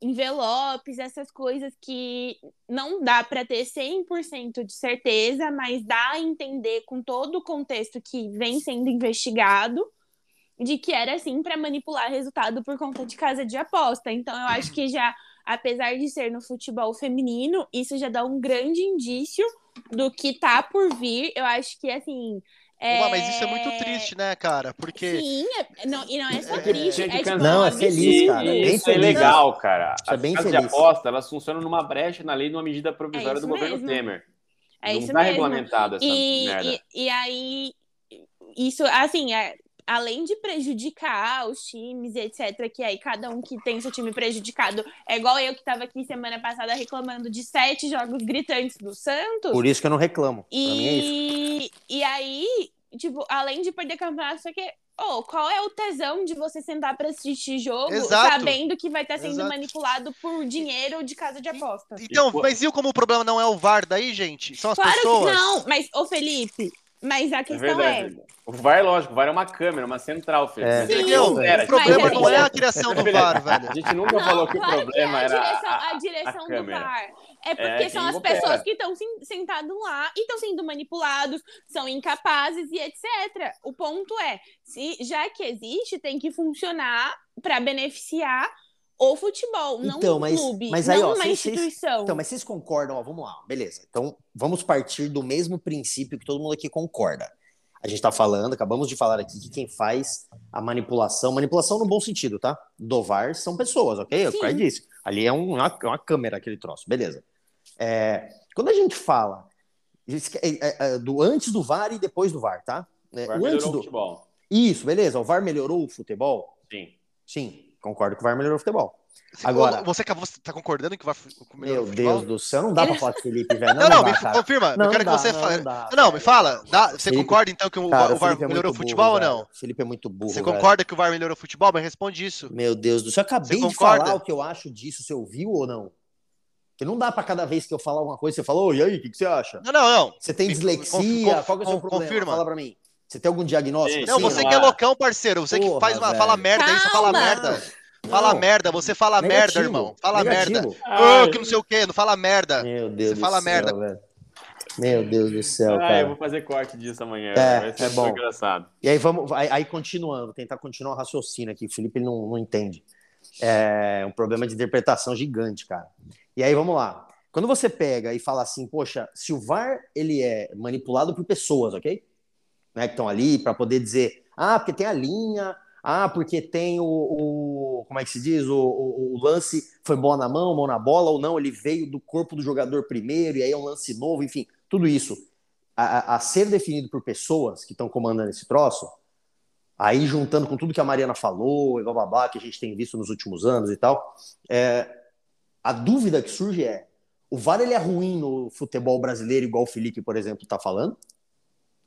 envelopes, essas coisas que não dá para ter 100% de certeza, mas dá a entender com todo o contexto que vem sendo investigado de que era assim para manipular resultado por conta de casa de aposta. Então eu acho que já, apesar de ser no futebol feminino, isso já dá um grande indício do que tá por vir. Eu acho que assim, é... Mas isso é muito triste, né, cara? Porque. Sim, é- não, e não é só É, triste, é tipo, Não, é feliz, cara, bem isso é feliz. legal, cara. Isso é As bem casas de feliz. aposta, elas funcionam numa brecha na lei de uma medida provisória É do governo mesmo. Temer. É não isso tá mesmo. regulamentado essa E, merda. e, e aí, isso, assim, é, além de prejudicar os times e etc., que aí cada um que tem seu time prejudicado, é igual eu que tava aqui semana passada reclamando de sete jogos gritantes do Santos. Por isso que eu não reclamo. Pra mim é. E, e aí, tipo, além de perder campeonato, só que. Oh, qual é o tesão de você sentar pra assistir jogo Exato. sabendo que vai estar sendo Exato. manipulado por dinheiro de casa de aposta? Então, E, mas viu como o problema não é o VAR daí, gente? São as Claro pessoas. que não, mas, ô Felipe, mas a É questão é. verdade. O VAR, lógico, o VAR é uma câmera, uma central, Felipe. É. Entendeu? era. O problema Mas não é a criação do. VAR, velho. A gente nunca Não, falou que o claro problema é, a era direção, a, a direção a do câmera. VAR. É porque É, são as opera. pessoas que estão sentadas lá e estão sendo manipulados, são incapazes e etc. O ponto é, se já que existe, tem que funcionar para beneficiar o futebol, não Então, um mas- clube, mas aí, não ó, uma vocês- vocês- instituição. Então, mas vocês concordam? Ó, vamos lá, beleza. Então, vamos partir do mesmo princípio que todo mundo aqui concorda. A gente tá falando, acabamos de falar aqui que quem faz a manipulação, manipulação no bom sentido, tá? Do VAR são pessoas, ok? É o que o Caio Sim. disse. Ali é um- uma, uma câmera aquele troço, beleza. É, quando a gente fala isso que- é, é, é, do antes do VAR e depois do VAR, tá? É, O VAR o antes melhorou o do... futebol. Isso, beleza. O VAR melhorou o futebol? Sim. Sim, concordo que o VAR melhorou o futebol. Você- Agora- Você, você tá concordando que vai Meu Deus do céu, não dá pra falar o Felipe, velho. Não, não, dá, me cara. confirma. Não, eu quero não que dá, você não, fale. não dá, Não, me velho. fala. Dá- você Felipe- concorda então que o, Cara, o VAR é melhorou o futebol burro, ou não? velho. Felipe é muito burro. Você velho. concorda que o VAR melhorou o futebol? Mas responde isso. Meu Deus do céu, eu acabei Você de concorda? falar o que eu acho disso, você ouviu ou não? Porque não dá pra cada vez que eu falar alguma coisa, você fala, ô, e aí, o que, que você acha? Não, não, não. Você tem Me- dislexia? conf- Qual que é o seu problema? confirma. Fala pra mim. Você tem algum diagnóstico? Não, assim, você não que é loucão, parceiro. Você que Porra, faz uma, velho. fala merda aí, você fala merda. Fala Não. merda, você fala merda, Negativo, irmão. Fala negativo. merda. Ai. Ô, que não sei o quê, não fala merda. Meu Deus Você do fala céu, merda. velho. Meu Deus do céu, Ah, eu cara. vou fazer corte disso amanhã. É, vai ser é bom. engraçado. E aí vamos, aí, aí continuando, vou tentar continuar o raciocínio aqui. O Felipe não, não entende. É um problema de interpretação gigante, cara. E aí vamos lá. Quando você pega e fala assim, poxa, se o VAR ele é manipulado por pessoas, ok? Né, que estão ali para poder dizer, ah, porque tem a linha, ah, porque tem o, o- como é que se diz, o, o- o lance foi bola na mão, mão na bola ou não, ele veio do corpo do jogador primeiro e aí é um lance novo, enfim, tudo isso a, a- ser definido por pessoas que estão comandando esse troço, aí juntando com tudo que a Mariana falou e bababá, que a gente tem visto nos últimos anos e tal, é, a dúvida que surge é, o VAR ele é ruim no futebol brasileiro, igual o Felipe, por exemplo, está falando?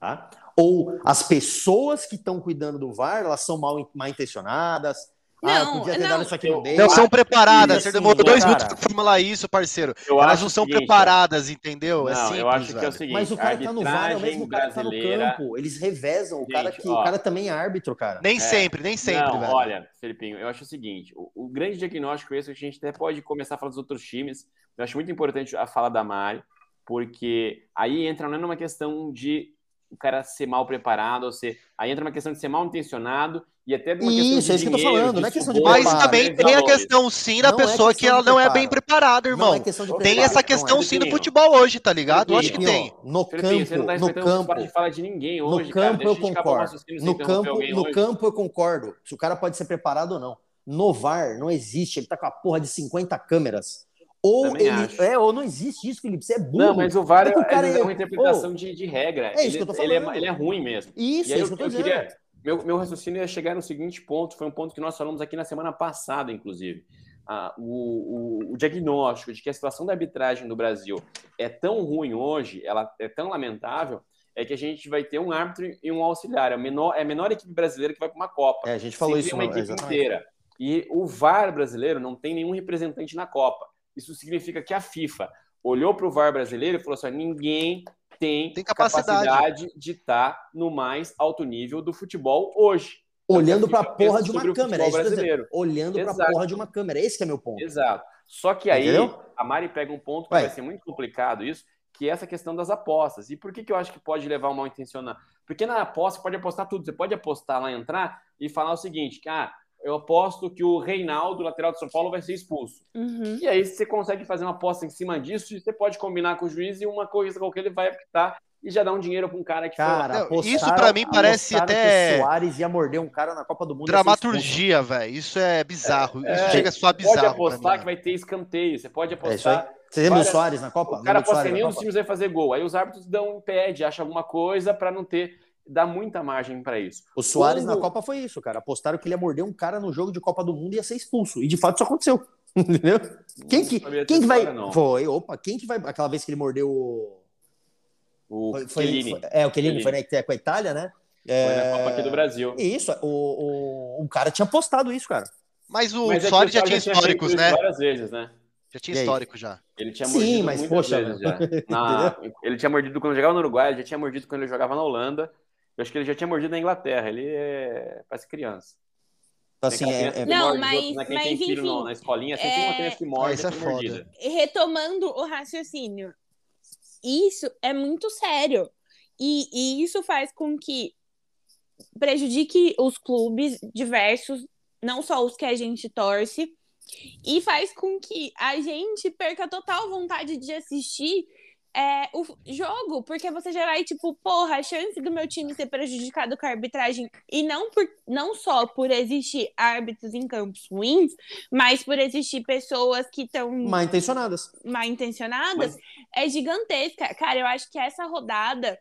Tá? Ou as pessoas que estão cuidando do VAR, elas são mal, mal intencionadas? ah, eu Não, podia ter não. dado isso aqui no meio. Não são preparadas. Isso, Você demorou dois cara. minutos pra formular isso, parceiro. Eu Elas não são seguinte, preparadas, entendeu? é Não, simples, eu acho que é o seguinte. Mas o cara que tá no VAR é o mesmo cara que tá no campo. Eles revezam. O cara, Gente, que, ó. o cara também é árbitro, cara. Nem É. sempre, nem sempre, não, velho. olha, Felipinho, eu acho o seguinte: o, o grande diagnóstico esse, a gente até pode começar a falar dos outros times. Eu acho muito importante a fala da Mari, porque aí entra não é numa questão de o cara ser mal preparado, ou ser. Aí entra uma questão de ser mal intencionado e até de uma questão Isso, de é isso que eu tô falando, não é questão de Mas preparo, também tem a questão, sim, da Não é pessoa que questão ela não é preparo. bem preparada, irmão. Não é questão de Tem preparo, essa não é. questão, sim, do futebol hoje, tá ligado? Eu acho que tem. No Felipinho, você não campo, tá no campo, de fala de ninguém no hoje, cara. campo eu concordo. No campo, no hoje. campo eu concordo. Se o cara pode ser preparado ou não. no VAR não existe. Ele tá com a porra de 50 câmeras. Ou Também ele. acho. É, ou não existe isso, Felipe. Você é burro. Não, mas o VAR É o cara é é- uma interpretação de, de regra. É isso ele, que eu tô ele, é, falando. ele é ruim mesmo. Isso, é isso eu, que eu eu queria. Meu, meu raciocínio ia chegar no seguinte ponto: foi um ponto que nós falamos aqui na semana passada, inclusive. Ah, o, o, o diagnóstico de que a situação da arbitragem no Brasil é tão ruim hoje, ela é tão lamentável, é que a gente vai ter um árbitro e um auxiliar. É a menor, é a menor equipe brasileira que vai para uma Copa. É, a gente falou isso uma equipe exatamente. inteira. E o VAR brasileiro não tem nenhum representante na Copa. Isso significa que a FIFA olhou para o VAR brasileiro e falou assim: ninguém tem, Tem capacidade. capacidade de estar no mais alto nível do futebol hoje. Olhando pra A porra de uma o câmera. é isso dizendo. brasileiro. Olhando pra Exato. porra de uma câmera. Esse que é meu ponto. Exato. Só que aí Entendeu? a Mari pega um ponto que Ué. vai ser muito complicado isso, que é essa questão das apostas. E por que, que eu acho que pode levar ao mal intencionado? Porque na aposta você pode apostar tudo. Você pode apostar lá, entrar e falar o seguinte: que ah, eu aposto que o Reinaldo, lateral de São Paulo, vai ser expulso. Uhum. E aí você consegue fazer uma aposta em cima disso, e você pode combinar com o juiz e uma coisa qualquer ele vai apitar e já dá um dinheiro para um cara que Cara, Não, apostaram- isso pra mim parece até- que o Soares ia morder um cara na Copa do Mundo. Dramaturgia, velho. Isso é bizarro. Isso É, chega a soar foi. Pode bizarro. pra apostar que vai ter escanteio, você pode. É isso aí. apostar. Você lembra o Soares na Copa? O cara aposta Soares que na nenhum dos Copa? times vai fazer gol. Aí os árbitros dão um pede, acham alguma coisa para não ter, dá muita margem para isso. O Soares Quando- na Copa foi isso, cara. Apostaram que ele ia morder um cara no jogo de Copa do Mundo e ia ser expulso. E de fato isso aconteceu. Entendeu? Quem que, quem que vai. não. Foi, opa, quem que vai. Aquela vez que ele mordeu o. O Foi, foi- foi- é, o Chiellini. foi né, com a Itália, né? Foi É, na Copa aqui do Brasil. Isso, o, o, um cara tinha postado isso, cara. Mas o Mas é Soares o já tinha históricos, isso né? Várias vezes, né? Já tinha histórico já. Ele tinha Sim, mordido mas, muitas poxa, vezes já. Na- ele tinha mordido quando jogava no Uruguai, ele já tinha mordido quando ele jogava na Holanda. Eu acho que ele já tinha mordido na Inglaterra. Ele é... parece criança. Então, assim, é, é- Não, mas- outros, né? Mas, tem filho enfim, na escolinha, sempre tem uma é- criança que morde, isso é foda. mordida. retomando o raciocínio, isso é muito sério. E, e isso faz com que prejudique os clubes diversos, não só os que a gente torce, e faz com que a gente perca total vontade de assistir é, o jogo, porque você já vai, tipo, porra, a chance do meu time ser prejudicado com a arbitragem, e não, por, não só por existir árbitros em campos ruins, mas por existir pessoas que estão mal intencionadas. mal intencionadas, é gigantesca. Cara, eu acho que essa rodada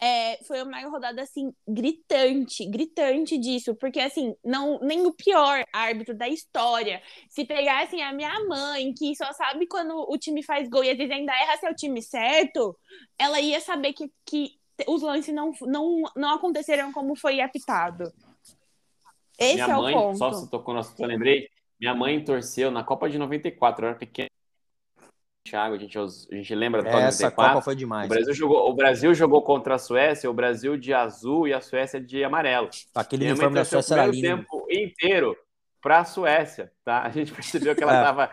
é, foi uma rodada assim gritante, gritante disso, porque assim, não nem o pior árbitro da história, se pegassem a minha mãe, que só sabe quando o time faz gol e às vezes ainda erra seu time certo, ela ia saber que, que os lances não, não, não aconteceram como foi apitado. Esse minha é mãe, o ponto. só se tocou no assunto, eu lembrei. Minha mãe torceu na Copa de 94, eu era pequeno. Thiago, a gente, a gente lembra da Copa de Essa 94. Copa foi O demais. Brasil, jogou, o Brasil jogou contra a Suécia, o Brasil de azul e a Suécia de amarelo. Aquele Minha uniforme da o Suécia era lindo. tempo inteiro para a Suécia, tá? A gente percebeu que ela É. estava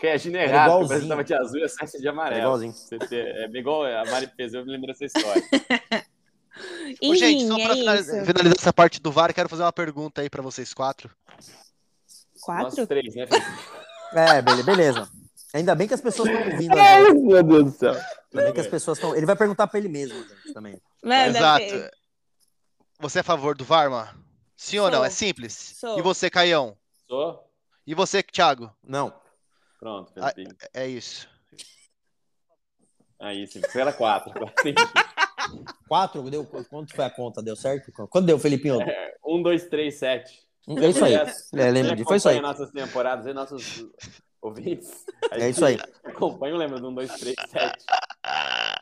reagindo errado, o. Brasil estava de azul e a Suécia de Era amarelo. igualzinho. É igual a Mari fez, eu me lembro dessa história. Ô, gente, Enfim, só é pra finalizar, finalizar essa parte do VAR, quero fazer uma pergunta aí pra vocês quatro. Nós Quatro? três, né? Felipe? É, bele- beleza. Ainda bem que as pessoas estão ouvindo. a gente. meu Deus do céu. Ainda bem que as pessoas estão. Ele vai perguntar pra ele mesmo gente, também. Manda, Exato. Fê. Você é a favor do VAR, Mar? Sim ou não? Sou. É simples. Sou. E você, Caião? Sou? E você, Thiago? Não. Pronto, Ah, Felipe. É isso. Aí, sim. Foi ela quatro. Quatro? Deu, quanto foi a conta? Deu certo? Quanto deu, Felipinho? Um, dois, três, sete. É isso aí. É, lembra disso? Foi isso aí. nossas temporadas nossos ouvintes. É gente isso aí. Acompanha, lembra do um, dois, três, sete.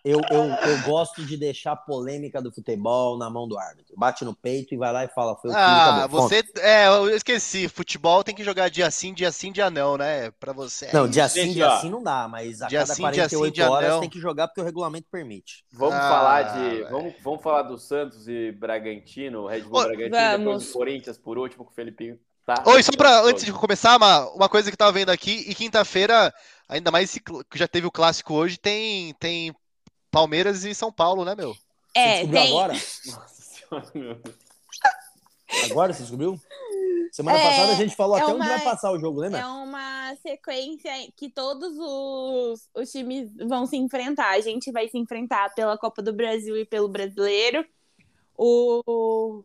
Eu, eu, eu gosto de deixar a polêmica do futebol na mão do árbitro. Bate no peito e vai lá e fala. Foi o que Ah, acabou. você. É, eu esqueci. Futebol tem que jogar dia sim, dia sim, dia não, né? Pra você. Não, dia Gente, sim, dia ó. sim não dá, mas a Dia cada sim, dia sim, 48 dia horas não. tem que jogar porque o regulamento permite. Vamos Ah, falar de. velho. Vamos, vamos falar do Santos e Bragantino, Red Bull Ô, Bragantino, depois vamos. do Corinthians por último, com o Felipinho. Tá? Oi, só pra, antes de começar, Ma, uma coisa que eu tava vendo aqui, e quinta-feira, ainda mais que já teve o clássico hoje, tem, tem Palmeiras e São Paulo, né, meu? Você É, descobriu tem. agora? Nossa senhora, meu Deus. Agora você descobriu? Semana É, passada a gente falou é até uma- onde vai passar o jogo, lembra? É uma sequência que todos os, os times vão se enfrentar. A gente vai se enfrentar pela Copa do Brasil e pelo Brasileiro. O,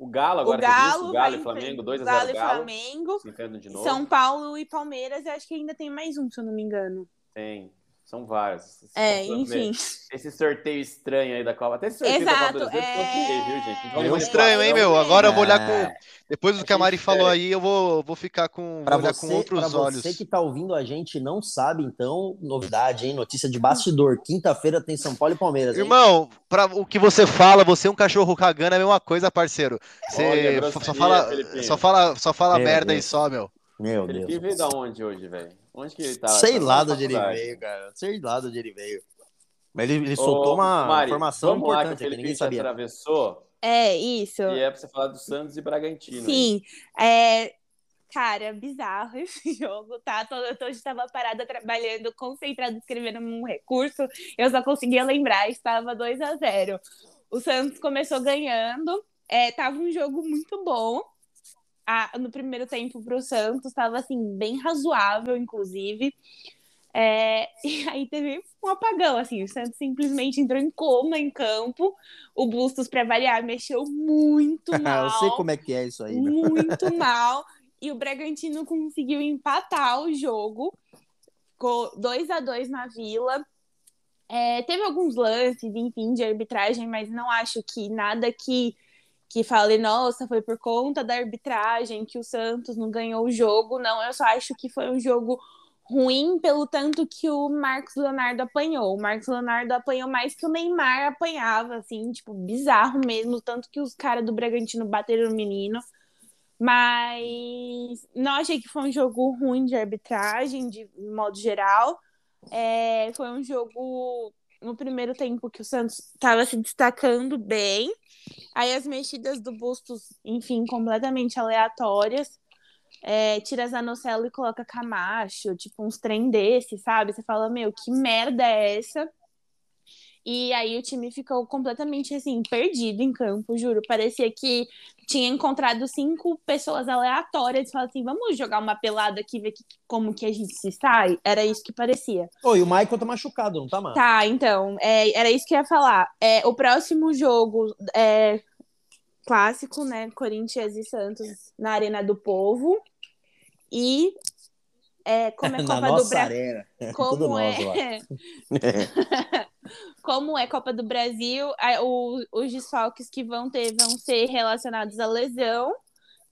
O Galo O agora isso, Galo, o Galo e Flamengo, 2 a Galo 0 e Galo. Flamengo. Se de novo. São Paulo e Palmeiras, eu acho que ainda tem mais um, se eu não me engano. Tem. São vários. É, enfim. Esse sorteio estranho aí da Copa. Até esse sorteio da Exato, Copa do Brasil eu é- viu, gente? Então, É estranho, hein, meu? Agora eu vou olhar É. com. Depois do que a Mari falou aí, eu vou, vou ficar com. Pra vou olhar você, com outros pra olhos. você que tá ouvindo a gente e não sabe, então, novidade, hein? Notícia de bastidor. Quinta-feira tem São Paulo e Palmeiras, hein? Irmão, pra o que você fala, você é um cachorro cagando, é a mesma coisa, parceiro. Você Olha, só fala, só fala, só fala Meu merda aí Deus. só, meu. Meu Ele Deus. veio da onde hoje, velho? Onde que ele tá? Sei Tá lá de onde ele veio, cara. Sei lá de onde ele veio. Mas ele, ele Ô, soltou uma Mari, informação vamos lá, que o importante aqui, ninguém sabia. atravessou É, isso. e é pra você falar do Santos e Bragantino. aí. Sim, é, cara, bizarro esse jogo, tá? Eu hoje estava parada trabalhando, concentrada, escrevendo um recurso, eu só conseguia lembrar, estava 2 a 0 O Santos começou ganhando, é, tava um jogo muito bom. Ah, no primeiro tempo para o Santos, estava assim, bem razoável, inclusive. É, e aí teve um apagão, assim, o Santos simplesmente entrou em coma em campo. O Bustos, para variar, mexeu muito mal Eu sei como é que é isso aí, meu. muito mal. E o Bragantino conseguiu empatar o jogo. Ficou 2 a 2 na Vila. É, teve alguns lances, enfim, de arbitragem, mas não acho que nada que, que fale, nossa, foi por conta da arbitragem que o Santos não ganhou o jogo. Não, eu só acho que foi um jogo ruim pelo tanto que o Marcos Leonardo apanhou. O Marcos Leonardo apanhou mais que o Neymar apanhava, assim, tipo, bizarro mesmo, tanto que os caras do Bragantino bateram no menino. Mas não achei que foi um jogo ruim de arbitragem, de modo geral. É, foi um jogo no primeiro tempo que o Santos estava se destacando bem. Aí as mexidas do Bustos, enfim, completamente aleatórias. É, tira Zanocelo e coloca Camacho, tipo uns trem desse, sabe? Você fala, meu, que merda é essa? E aí o time ficou completamente assim, perdido em campo, juro. Parecia que tinha encontrado cinco pessoas aleatórias e falou assim: vamos jogar uma pelada aqui, ver que, como que a gente se sai. Era isso que parecia. Ô, e o Michael tá machucado, não tá, mano? Tá, então, é, era isso que eu ia falar. É, o próximo jogo é clássico, né? Corinthians e Santos na Arena do Povo. E é, como é Copa do Brasil. Como é, como é Copa do Brasil, o- os desfalques que vão ter vão ser relacionados à lesão,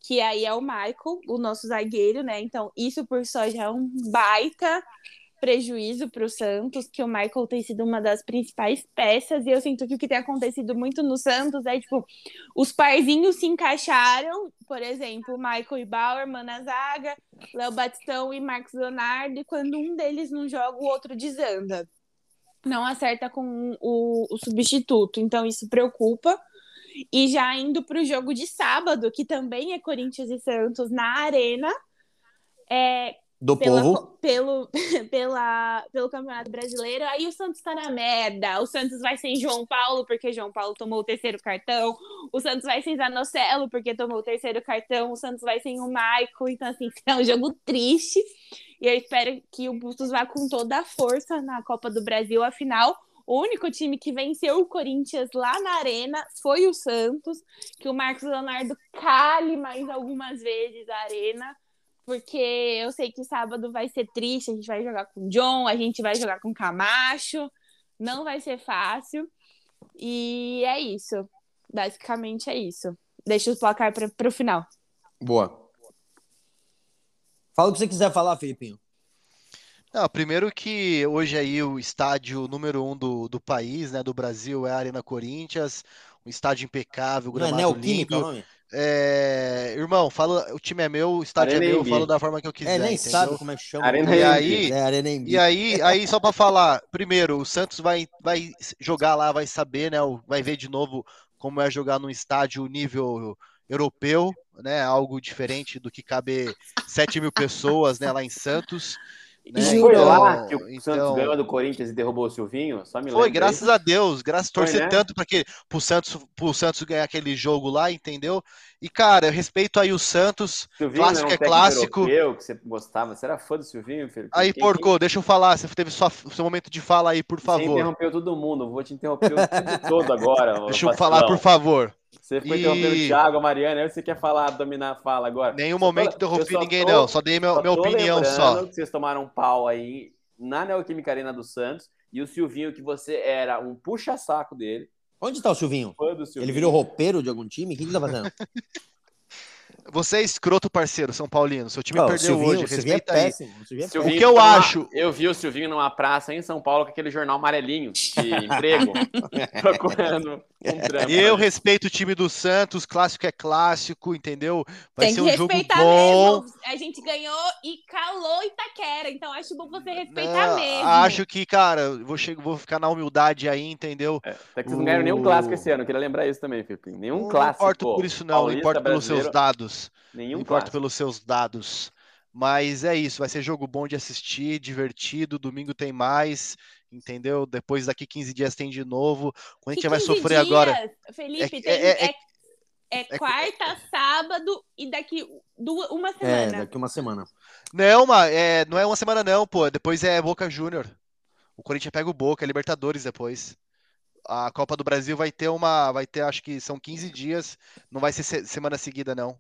que aí é o Michael, o nosso zagueiro, né? Então, isso por só já é um baita prejuízo para o Santos, que o Michael tem sido uma das principais peças, e eu sinto que o que tem acontecido muito no Santos é, tipo, os parzinhos se encaixaram, por exemplo, Michael e Bauer, na zaga, Léo Batistão e Marcos Leonardo, e quando um deles não joga, o outro desanda. Não acerta com o, o substituto, então isso preocupa. E já indo para o jogo de sábado, que também é Corinthians e Santos na Arena, é, Do pela, povo. pelo, pela, pelo Campeonato Brasileiro. Aí o Santos tá na merda. O Santos vai sem João Paulo, porque João Paulo tomou o terceiro cartão. O Santos vai sem Zanocelo, porque tomou o terceiro cartão. O Santos vai sem o Maico. Então, assim, é um jogo triste. E eu espero que o Bustos vá com toda a força na Copa do Brasil. Afinal, o único time que venceu o Corinthians lá na Arena foi o Santos. Que o Marcos Leonardo cale mais algumas vezes a Arena porque eu sei que sábado vai ser triste, a gente vai jogar com o John, a gente vai jogar com o Camacho, não vai ser fácil. E é isso. Basicamente é isso. Deixa o placar para o final. Boa. Fala o que você quiser falar, Felipinho. Não, primeiro que hoje aí o estádio número um do, do país, né, do Brasil, é a Arena Corinthians, um estádio impecável, Não é gramado Neoquímica o nome? É, irmão, fala, o time é meu, o estádio Arena é meu, eu falo da forma que eu quiser, É, nem entendeu? sabe como é que chama. Arena E aí, É, Arena. E aí, aí só para falar, primeiro, o Santos vai, vai jogar lá, vai saber, né? Vai ver de novo como é jogar num estádio nível europeu, né? Algo diferente do que caber 7 mil pessoas, né? Lá em Santos. Né? Juro. Foi lá que o Santos então- ganhou do Corinthians e derrubou o Silvinho? Só me Foi, graças aí. a Deus, graças Foi, torcer né? tanto para que pro Santos, pro Santos ganhar aquele jogo lá, entendeu? E cara, eu respeito aí o Santos. Silvinho clássico era um é clássico. europeu que você gostava. Você era fã do Silvinho, filho? Aí, Quem- porco, deixa eu falar, você teve sua, seu momento de fala aí, por Você favor. interrompeu todo mundo. Vou te interromper o tempo todo agora. Deixa eu falar, por favor. Você ficou E- interrompendo o Thiago, a Mariana, aí você quer falar, dominar a fala agora. Nenhum Só momento tô- interrompi ninguém, tô- não. Só dei meu, Só minha opinião só. que vocês tomaram um pau aí na Neoquímica Arena do Santos e o Silvinho, que você era um puxa-saco dele, Onde tá o Silvinho? Silvinho. Ele virou roupeiro de algum time? O que ele tá fazendo? Você é escroto, parceiro, São Paulino. Seu time Ó, o perdeu Silvinho, hoje. é Respeita aí. péssimo. O Silvinho é Silvinho O que eu numa- acho- Eu vi o Silvinho numa praça em São Paulo com aquele jornal amarelinho de emprego, procurando um trampo. Eu respeito o time do Santos, clássico é clássico, entendeu? Vai Tem ser que um jogo respeitar bom. mesmo. A gente ganhou e calou Itaquera, então acho bom você respeitar Não, mesmo. Acho que, cara, vou, che- vou ficar na humildade aí, entendeu? É, até que vocês não ganharam nenhum clássico esse ano, eu queria lembrar isso também, Felipe. Nenhum não clássico. importo por isso, não. Não paulista, importa pelos seus brasileiro, Nenhum Não importa pelos seus dados. Mas é isso, vai ser jogo bom de assistir, divertido. Domingo tem mais, entendeu? Depois daqui 15 dias tem de novo. Quando a gente Que vai 15 sofrer agora. dias, Felipe, É- tem- é- é, é quarta, sábado e daqui duas, uma É, semana. daqui uma semana. Não, mas é, não é uma semana, não, pô. Depois é Boca Júnior. O Corinthians pega o Boca, é Libertadores depois. A Copa do Brasil vai ter uma. Vai ter, acho que são 15 dias. Não vai ser se- semana seguida, não.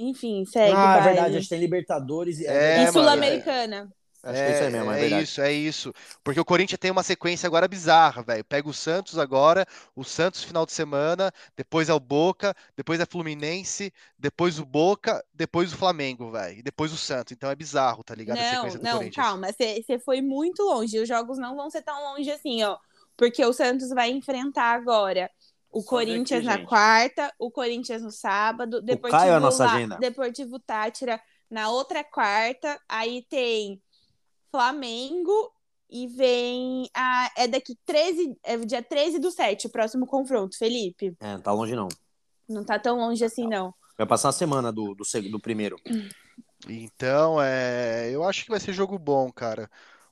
Enfim, segue, ah, é vai. verdade, a gente tem Libertadores e. É, E mano, Sul-Americana. Acho que é isso aí mesmo, é, é isso, é isso. Porque o Corinthians tem uma sequência agora bizarra, velho. Pega o Santos agora, o Santos final de semana, depois é o Boca, depois é Fluminense, depois o Boca, depois o Flamengo, velho. E depois o Santos. Então é bizarro, tá ligado? a Não, sequência do não, Corinthians. calma, você foi muito longe. Os jogos não vão ser tão longe assim, ó. Porque o Santos vai enfrentar agora o Só Corinthians aqui, na quarta, o Corinthians no sábado, Deportivo, Caio é a nossa agenda. Deportivo Tátira na outra quarta, aí tem Flamengo e vem a é daqui 13, é dia 13 do 7, o próximo confronto, Felipe. É, não tá longe não. Não tá tão longe assim não. Vai passar a semana do, do, do primeiro. Então, é, eu acho que vai ser jogo bom, cara.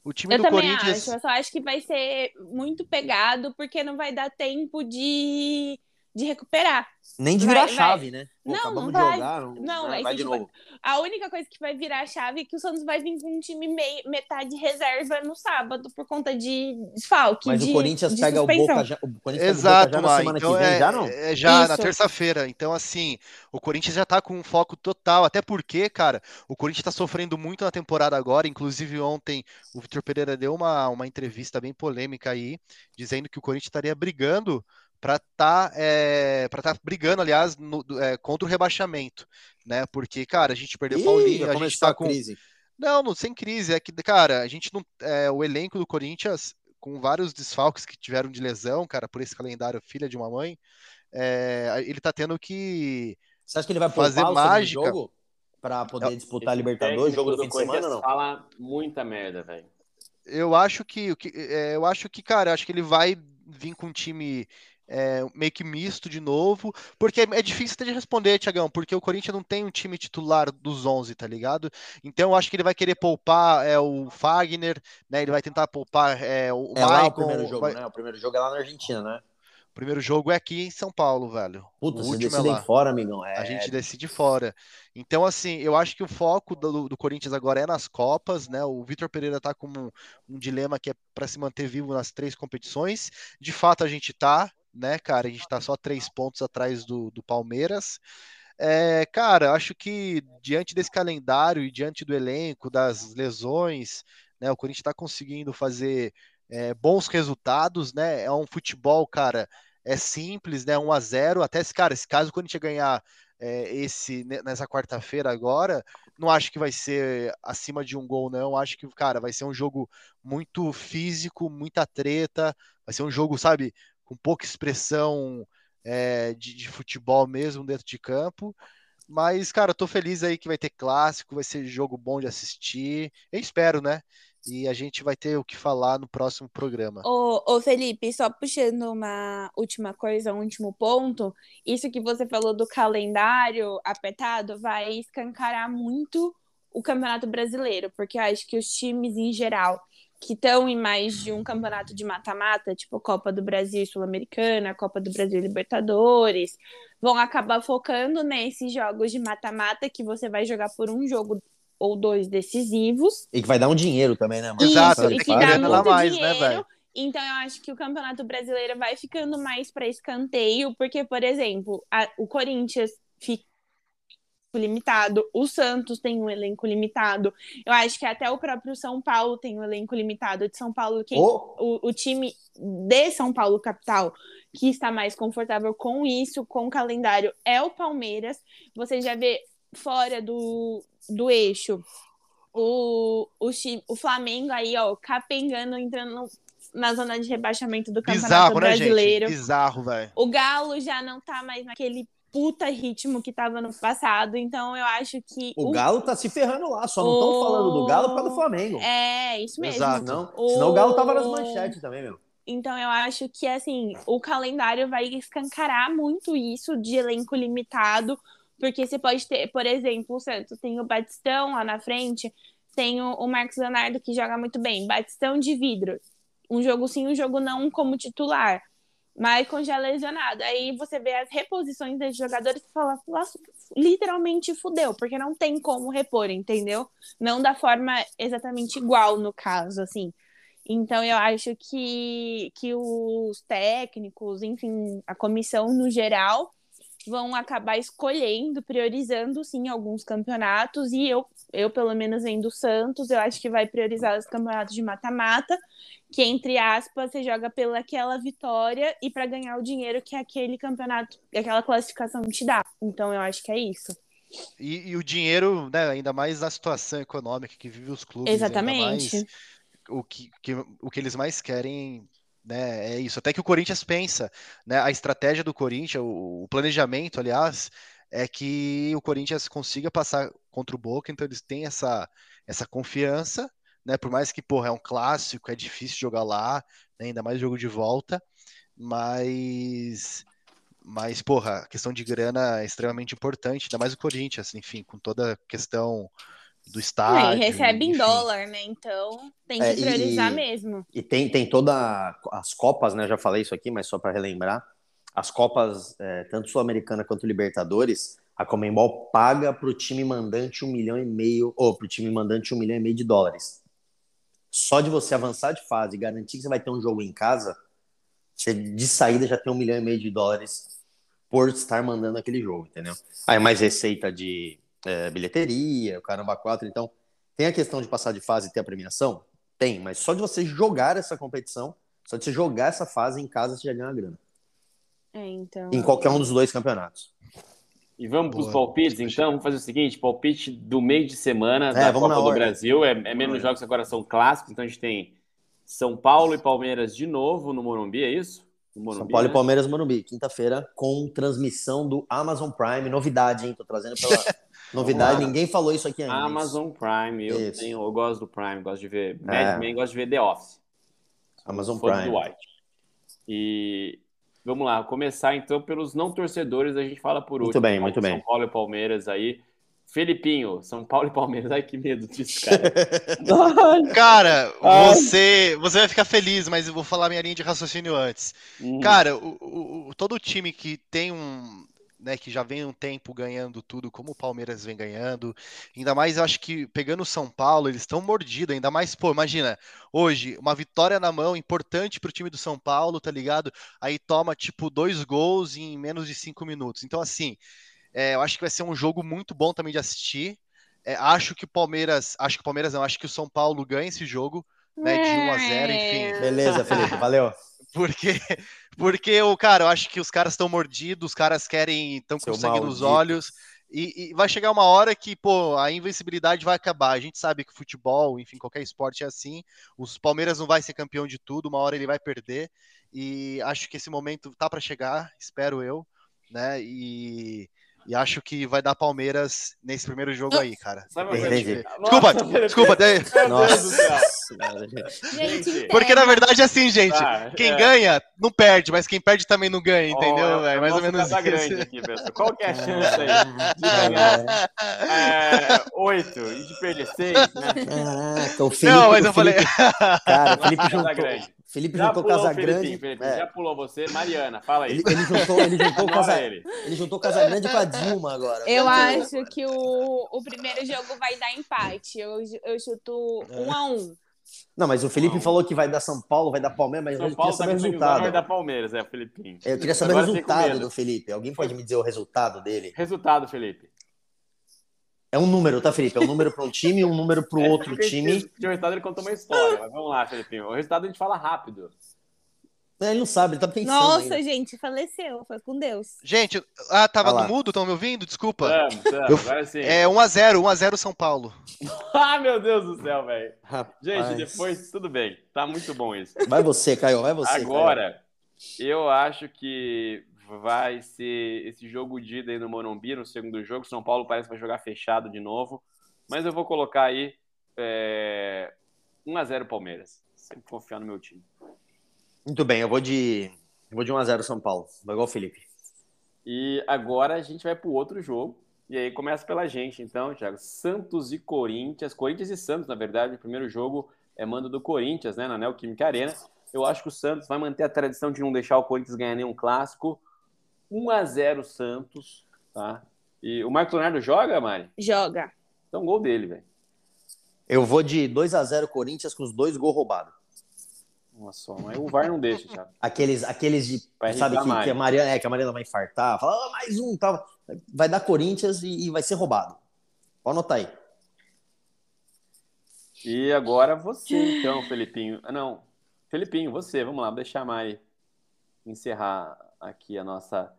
O time Eu do também Corinthians. acho, eu só acho que vai ser muito pegado porque não vai dar tempo de, de recuperar. Nem de Vai- virar vai. chave, né? Pô, Não, não de vai. jogar. Não, Não, vai, vai vai ser de tipo- novo. A única coisa que vai virar a chave é que o Santos vai vir com um time meio, metade reserva no sábado por conta de desfalque. Mas de, o Corinthians de pega suspensão. o Boca já, o Corinthians pega o Exato, Boca já na semana Então que vem, é, já não? é já na Isso. terça-feira. Então, assim, o Corinthians já tá com um foco total. Até porque, cara, o Corinthians tá sofrendo muito na temporada agora. Inclusive, ontem o Vitor Pereira deu uma, uma entrevista bem polêmica aí, dizendo que o Corinthians estaria brigando para tá, é, para tá brigando, aliás, no- é, contra o rebaixamento, né? Porque, cara, a gente perdeu o Paulinho, a gente tá a com crise. não, não, sem crise. É que, cara, a gente não. É, o elenco do Corinthians, com vários desfalques que tiveram de lesão, cara, por esse calendário, filha de uma mãe, é, ele tá tendo que. Você acha que ele vai Fazer mágica? jogo pra poder disputar a Esse Libertadores, jogo do fim de Corinthians semana ou não? Fala muita merda, velho. Eu acho que, o que- é, eu acho que, cara, acho que ele vai vir com um time é, meio que misto de novo, porque é, difícil até de responder, Tiagão, porque o Corinthians não tem um time titular dos 11, tá ligado? Então eu acho que ele vai querer poupar é, o Fagner, né? Ele vai tentar poupar é, o É lá o primeiro jogo, vai- né? O primeiro jogo é lá na Argentina, né? O primeiro jogo é aqui em São Paulo, velho. Puta, o vocês último é lá. fora, amigão. É, A gente decide fora. Então, assim, eu acho que o foco do, do Corinthians agora é nas Copas, né? O Vitor Pereira tá com um, um dilema que é para se manter vivo nas três competições. De fato, a gente tá, né, cara? A gente tá só três pontos atrás do, do Palmeiras. É, cara, acho que diante desse calendário e diante do elenco, das lesões, né? O Corinthians tá conseguindo fazer é, bons resultados, né? É um futebol, cara, é simples, né? 1 a 0 Até se, cara, se caso o Corinthians ganhar é, esse ne- nessa quarta-feira agora, não acho que vai ser acima de um gol, não. Acho que, cara, vai ser um jogo muito físico, muita treta. Vai ser um jogo, sabe, com pouca expressão é, de, de futebol mesmo dentro de campo. Mas, cara, eu tô feliz aí que vai ter clássico, vai ser jogo bom de assistir. Eu espero, né? E a gente vai ter o que falar no próximo programa. Ô, ô, Felipe, só puxando uma última coisa, um último ponto, isso que você falou do calendário apertado vai escancarar muito o Campeonato Brasileiro, porque eu acho que os times em geral que estão em mais de um campeonato de mata-mata, tipo Copa do Brasil Sul-Americana, Copa do Brasil Libertadores, vão acabar focando nesses jogos de mata-mata que você vai jogar por um jogo ou dois decisivos E que vai dar um dinheiro também, né? mano? Exato, isso, e que dá muito mais, né, dinheiro. velho? Então eu acho que o Campeonato Brasileiro vai ficando mais para escanteio, porque, por exemplo, a, o Corinthians fica limitado, o Santos tem um elenco limitado. Eu acho que até o próprio São Paulo tem um elenco limitado. De São Paulo, quem, Oh. o, o time de São Paulo capital que está mais confortável com isso, com o calendário, é o Palmeiras. Você já vê fora do, do eixo o, o, o Flamengo aí, ó, capengando, entrando no- na zona de rebaixamento do Campeonato Bizarro, né, Brasileiro. gente? Bizarro, velho. O Galo já não tá mais naquele puta ritmo que tava no passado, então eu acho que O Galo tá se ferrando lá, só não estão O- falando do Galo por causa do Flamengo. É, isso mesmo. Exato. Senão, O- senão o Galo tava nas manchetes também, meu. Então eu acho que assim, o calendário vai escancarar muito isso de elenco limitado, porque você pode ter, por exemplo, o Santos tem o Batistão lá na frente, tem o, o Marcos Leonardo que joga muito bem, Batistão de vidro. Um jogo sim, um jogo não como titular. Maicon já lesionado. Aí você vê as reposições desses jogadores e fala, "Nossa, literalmente fudeu, porque não tem como repor, entendeu? Não da forma exatamente igual no caso, assim. Então, eu acho que, que os técnicos, enfim, a comissão no geral, vão acabar escolhendo, priorizando, sim, alguns campeonatos. E eu, eu pelo menos, vendo o Santos, eu acho que vai priorizar os campeonatos de mata-mata, que, entre aspas, você joga pelaquela vitória e para ganhar o dinheiro que aquele campeonato, aquela classificação te dá. Então, eu acho que é isso. E, e o dinheiro, né, ainda mais na situação econômica que vive os clubes, Exatamente. mais o que, que- o que eles mais querem, né, é isso. Até que o Corinthians pensa, né, a estratégia do Corinthians, o, o planejamento, aliás, é que o Corinthians consiga passar contra o Boca, então eles têm essa, essa confiança, né, por mais que, porra, é um clássico, é difícil jogar lá, né, ainda mais jogo de volta, mas... Mas, porra, a questão de grana é extremamente importante, ainda mais o Corinthians, enfim, com toda a questão do É, estádio. e recebe em enfim. dólar, né? Então, tem que É, e- priorizar mesmo. E tem, tem toda as Copas, né? Já falei isso aqui, mas só para relembrar. As Copas, é, tanto Sul-Americana quanto Libertadores, a Comembol paga para o time mandante um milhão e meio, ou para o time mandante um milhão e meio de dólares. Só de você avançar de fase e garantir que você vai ter um jogo em casa, você de saída já tem um milhão e meio de dólares por estar mandando aquele jogo, entendeu? Aí mais receita de é, bilheteria, o caramba 4. Então, tem a questão de passar de fase e ter a premiação? Tem, mas só de você jogar essa competição, só de você jogar essa fase em casa, você já ganha uma grana. É, então. Em qualquer um dos dois campeonatos. E vamos para os palpites, então? Vamos fazer o seguinte: palpite do meio de semana da É, vamos Copa do. Brasil. É, é menos jogos que agora são clássicos, então a gente tem São Paulo e Palmeiras de novo no Morumbi, é isso? No Morumbi, São Paulo né? e Palmeiras Morumbi, quinta-feira, com transmissão do Amazon Prime. Novidade, hein? Tô trazendo pela novidade. Ninguém falou isso aqui ainda. Amazon Prime, eu, tenho, eu gosto do Prime, gosto de ver Mad É. Men, gosto de ver The Office. Amazon Fã Prime. do White. E vamos lá, começar então pelos não torcedores, a gente fala por Muito último. bem, Fala muito de bem. São Paulo e Palmeiras aí. Felipinho, São Paulo e Palmeiras, ai que medo disso, cara. Cara, Ai. você, você vai ficar feliz, mas eu vou falar minha linha de raciocínio antes. Hum. Cara, o- o- todo time que tem um, né, que já vem um tempo ganhando tudo, como o Palmeiras vem ganhando, ainda mais eu acho que pegando o São Paulo, eles estão mordidos, ainda mais, pô, imagina, hoje, uma vitória na mão, importante pro time do São Paulo, tá ligado? Aí toma, tipo, dois gols em menos de cinco minutos. Então, assim, é, eu acho que vai ser um jogo muito bom também de assistir. É, acho que o Palmeiras, acho que o Palmeiras não, acho que o São Paulo ganha esse jogo, né, de 1 a 0, enfim. Beleza, Felipe, valeu. Porque, porque o cara, eu acho que os caras estão mordidos, os caras querem, estão com sangue nos olhos, e, e vai chegar uma hora que, pô, a invencibilidade vai acabar. A gente sabe que futebol, enfim, qualquer esporte é assim. Os Palmeiras não vai ser campeão de tudo, uma hora ele vai perder, e acho que esse momento tá para chegar, espero eu, né? E, e acho que vai dar Palmeiras nesse primeiro jogo aí, cara. Entendi. Desculpa, Nossa, desculpa? Meu Deus do céu. Senhora, gente. Gente, Gente, porque na verdade é assim, gente. Tá, Quem é. ganha não perde, mas quem perde também não ganha, entendeu? é, velho? é mais ou menos isso. aqui, pessoal. Qual que é a chance aí de ganhar é, oito e de perder seis, né? Caraca, o Felipe. Não, mas eu falei. Felipe- Cara, o Felipe Nossa, juntou. Felipe Já juntou pulou o Casagrande. Felipe, é, já pulou você. Mariana, fala aí. ele, ele juntou, ele juntou o Casa, ele. ele juntou o Casagrande com a Dilma agora. Eu acho que o, o primeiro jogo vai dar empate. Eu, eu chuto um a um. Não, mas o Felipe Não. falou que vai dar São Paulo, vai dar Palmeiras, mas São eu Paulo queria tá saber o usar, vai resultado. dar Palmeiras, é, Felipinho. Eu queria saber o Agora com resultado do Felipe. Alguém pode me dizer o resultado dele? Resultado, Felipe. É um número, tá, Felipe? É um número para um time e um número para o É, outro porque time. O resultado ele contou uma história, mas vamos lá, Felipinho. O resultado a gente fala rápido. É, Ele não sabe, ele tá pensando. Nossa, ainda. gente, faleceu. Foi com Deus. Gente, ah, tava no mudo, estão me ouvindo? Desculpa. Eu- agora sim. É 1x0, 1x0 São Paulo. Ah, meu Deus do céu, velho. Gente, depois, tudo bem. Tá muito bom isso. Vai você, Caio, vai você. Caio. Agora, eu acho que vai ser esse jogo de ida aí no Morumbi, no segundo jogo. São Paulo parece que vai jogar fechado de novo. Mas eu vou colocar aí é, 1x0 Palmeiras. Sempre confiar no meu time. Muito bem, eu vou de. Eu vou de 1x0 São Paulo. Vai igual o Felipe. E agora a gente vai pro outro jogo. E aí começa pela gente, então, Thiago. Santos e Corinthians. Corinthians e Santos, na verdade. O primeiro jogo é mando do Corinthians, né? Na Neoquímica Arena. Eu acho que o Santos vai manter a tradição de não deixar o Corinthians ganhar nenhum clássico. 1x0 Santos, tá? E o Marco Leonardo joga, Mari? Joga. Então, gol dele, velho. Eu vou de 2x0 Corinthians com os dois gols roubados. Nossa, só, mas o VAR não deixa, Thiago. Aqueles, aqueles de. Vai sabe que, que a Mariana, é, que a Mariana vai infartar, fala, "Ah, mais um, tal. Vai dar Corinthians e, e vai ser roubado. Pode anotar aí. E agora você, então, Felipinho. Ah, não. Felipinho, você, vamos lá, deixa a Mari encerrar aqui a nossa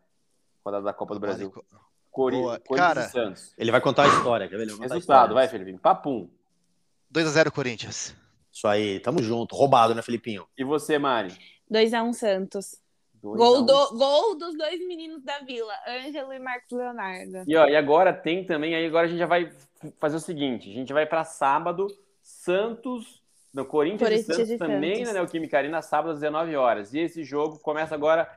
rodada da Copa do Brasil. Cori Boa. Corinthians Cara, e Santos. Ele vai contar a história, quer ver? Ele vai contar a Resultado, história. vai, Felipinho. Papum. 2x0 Corinthians. Isso aí, tamo junto. Roubado, né, Felipinho? E você, Mari? 2x1 Santos. Dois Gol, a um. do, gol dos dois meninos da Vila, Ângelo e Marcos Leonardo. E, ó, e agora tem também, aí agora a gente já vai fazer o seguinte: a gente vai para sábado, Santos, no Corinthians, Corinthians e Santos também na Neoquímica Arena, sábado às 19 horas. E esse jogo começa agora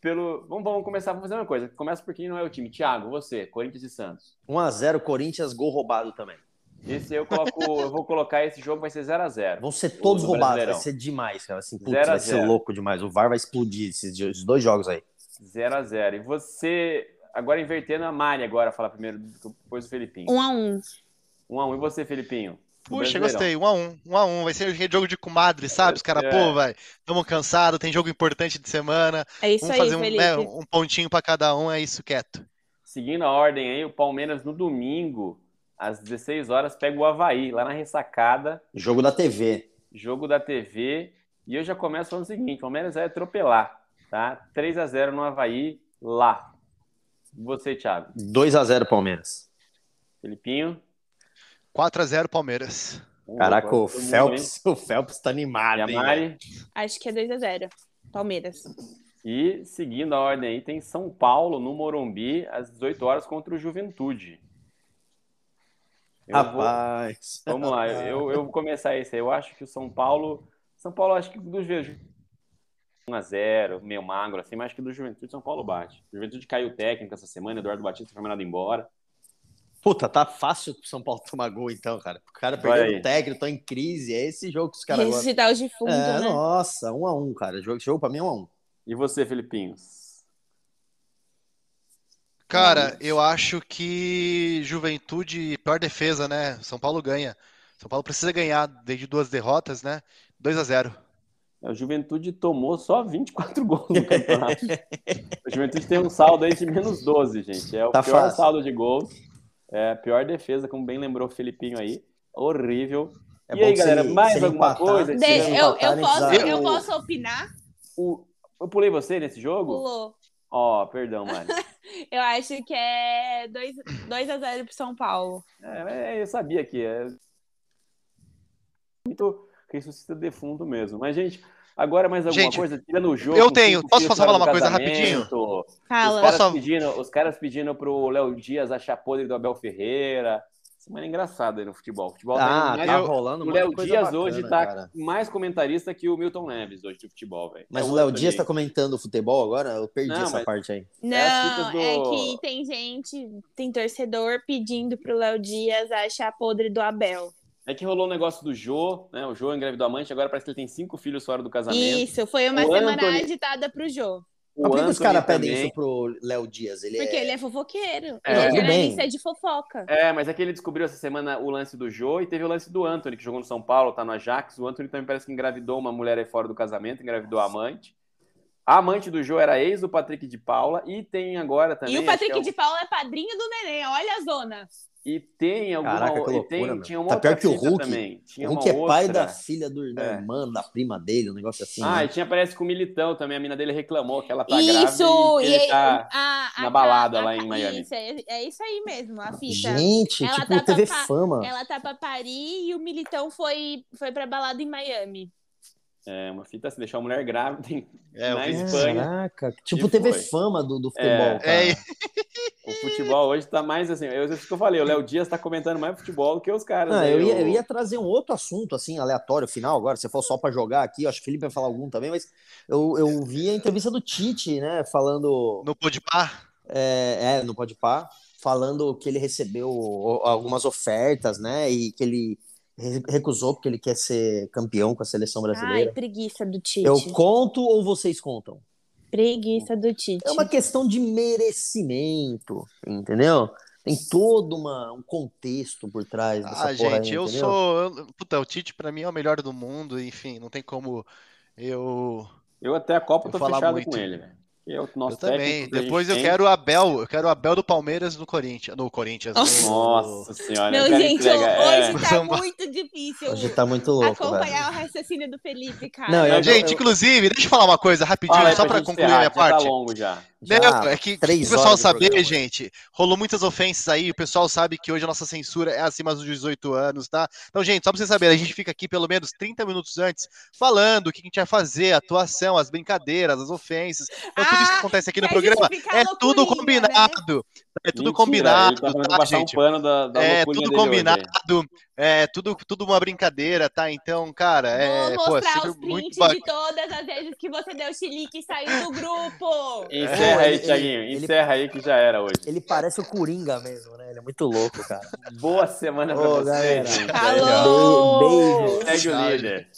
pelo. Vamos, vamos começar, vamos fazer uma coisa. Começa por quem não é o time. Thiago, você, Corinthians e Santos. 1x0 Corinthians, gol roubado também. Esse eu coloco, eu vou colocar esse jogo, vai ser 0x0. Vão ser todos do roubados, vai ser demais, cara. Assim, putz, vai ser louco demais. O VAR vai explodir esses, dois jogos aí. 0x0. E você, agora invertendo a Mari, agora fala primeiro, depois o Felipinho. 1x1. 1x1. E você, Felipinho? Puxa, gostei. 1x1. 1x1. Vai ser jogo de comadre, sabe? Os caras, É. pô, vai. Tamo cansado, tem jogo importante de semana. É isso Vamos aí, fazer um, né, um pontinho pra cada um, é isso, quieto. Seguindo a ordem aí, o Palmeiras no domingo, às 16 horas, pega o Havaí, lá na ressacada, Jogo da TV. jogo da TV. E eu já começo falando o seguinte: o Palmeiras vai atropelar, tá? 3 a 0 no Havaí, lá. Você, Thiago. 2x0 Palmeiras. Felipinho. 4x0 Palmeiras. Caraca, o? Phelps, o Phelps tá animado, a hein? Mari. Acho que é 2x0. Palmeiras. E seguindo a ordem aí, tem São Paulo no Morumbi, às 18 horas, contra o Juventude. Eu vou- Rapaz. Vamos lá, eu, eu vou começar esse aí. Eu acho que o São Paulo. São Paulo, acho que dos vezes 1x0, meio magro, assim, mas acho que do Juventude São Paulo bate. O Juventude caiu técnico essa semana, Eduardo Batista foi mandado embora. Puta, tá fácil pro São Paulo tomar gol, então, cara. O cara perdeu o técnico, tá em crise. É esse jogo que os caras. Ressuscitar os defuntos, É, né? nossa, 1x1, cara. Jogo, jogo pra mim é 1x1. E você, Felipinho? Cara, eu acho que Juventude, pior defesa, né? São Paulo ganha. São Paulo precisa ganhar desde duas derrotas, né? 2x0. A Juventude tomou só 24 gols no campeonato. A Juventude tem um saldo aí de menos 12, gente. É o Tá pior fácil. saldo de gols. É a pior defesa, como bem lembrou o Felipinho aí. Horrível. É E aí, se galera, ele- mais se alguma empatar- coisa? se De- eu, eu, posso, eu o- posso opinar? O- Eu pulei você nesse jogo? Pulou. Ó, perdão, Mari. Eu acho que é 2x0 pro São Paulo. É, é, eu sabia que é muito ressuscita defunto mesmo. Mas, gente, agora mais alguma Gente, coisa? Tirando o jogo. eu tenho. Posso falar uma coisa Os Fala. caras, Posso- pedindo, os caras pedindo pro Léo Dias achar podre do Abel Ferreira. Semana engraçada aí no futebol. O futebol Ah, tá tá mais... rolando O Léo Dias bacana, hoje tá cara. mais comentarista que o Milton Neves hoje de futebol, velho. Mas É o Léo Dias tá comentando futebol agora? Eu perdi Não, essa mas- parte aí. Não, É do- é que tem gente, tem torcedor pedindo pro Léo Dias achar podre do Abel. É que rolou o negócio do Jô, né? O Jô engravidou a amante, agora parece que ele tem cinco filhos fora do casamento. Isso, foi uma O semana Anthony- agitada pro Jô. O Mas por que que os caras pedem isso pro Léo Dias? Ele Porque é... ele é fofoqueiro. É, ele é de fofoca. É, mas é que ele descobriu essa semana o lance do Jô e teve o lance do Anthony, que jogou no São Paulo, tá no Ajax. O Anthony também parece que engravidou uma mulher aí fora do casamento, engravidou a amante. A amante do Jô era ex do Patrick de Paula e tem agora também. E o Patrick é o- de Paula é padrinho do neném. Olha a zona. E tem alguma Caraca, que e loucura, tem, tinha uma Tá outra pior que o Hulk. também. Tinha uma que é pai outra. da filha do, da É. irmã, da prima dele, um negócio assim. Ah, né? e tinha parece com o Militão também. A mina dele reclamou que ela tá isso! grávida e que ele e- tá a- a- na balada a- lá em Miami. Isso, é, é isso aí mesmo, a fita. Gente, Ela tipo tá TV pra- Fama. Ela tá pra Paris e o Militão foi, foi pra balada em Miami. É, uma fita assim, deixou a mulher grávida em- É, na. Espanha. Caraca, tipo TV foi. Fama do, do futebol, É. cara. É, O futebol hoje tá mais assim. Eu, isso que eu falei, o Léo Dias tá comentando mais futebol do que os caras. Não, aí, eu, ia, eu ia trazer um outro assunto, assim, aleatório, final agora. Se for só pra jogar aqui, eu acho que o Felipe vai falar algum também, mas eu, eu vi a entrevista do Tite, né, falando no Podpah. é, é, no Podpah, falando que ele recebeu algumas ofertas, né, e que ele recusou porque ele quer ser campeão com a seleção Ai, brasileira. preguiça do Tite. eu conto ou vocês contam? Preguiça do Tite. É uma questão de merecimento, entendeu? Tem todo uma, um contexto por trás dessa Ah, porra gente, aí, eu entendeu? sou. eu- puta, o Tite pra mim é o melhor do mundo, enfim, não tem como eu. Eu até a Copa Eu tô fechado muito. com ele, velho. Que é o nosso Eu também. Depois eu tem. quero o Abel, eu quero o Abel do Palmeiras no Corinthians. No Corinthians. Nossa. no- Nossa senhora. Não, eu gente, entrega. É. hoje tá muito difícil Hoje tá muito louco, velho. acompanhar o raciocínio do Felipe, cara. Não, eu- Gente, inclusive, deixa eu falar uma coisa rapidinho, só gente concluir a minha já parte. Tá longo já. Não, é que três o pessoal saber, programa. gente, rolou muitas ofensas aí, o pessoal sabe que hoje a nossa censura é acima dos 18 anos, tá? Então, gente, só pra vocês saberem, a gente fica aqui pelo menos 30 minutos antes falando o que a gente vai fazer, a atuação, as brincadeiras, as ofensas. Então, tudo isso que acontece aqui no programa é tudo loucurinha, né? combinado. É tudo Mentira, combinado, Ele tá falando tá, gente? um da, da É tudo combinado, aí. é tudo, tudo uma brincadeira, tá? Então, cara, é, Vou pô, é mostrar sempre os muito prints bacana. de todas as vezes que você deu chilique e saiu do grupo. Encerra aí, Ele- Thiaguinho. ele- Encerra aí que já era hoje. Ele parece o Coringa mesmo, né? Ele é muito louco, cara. Boa semana pra Ô, vocês, galera. Alô! Beijo. Segue o Tchau, líder.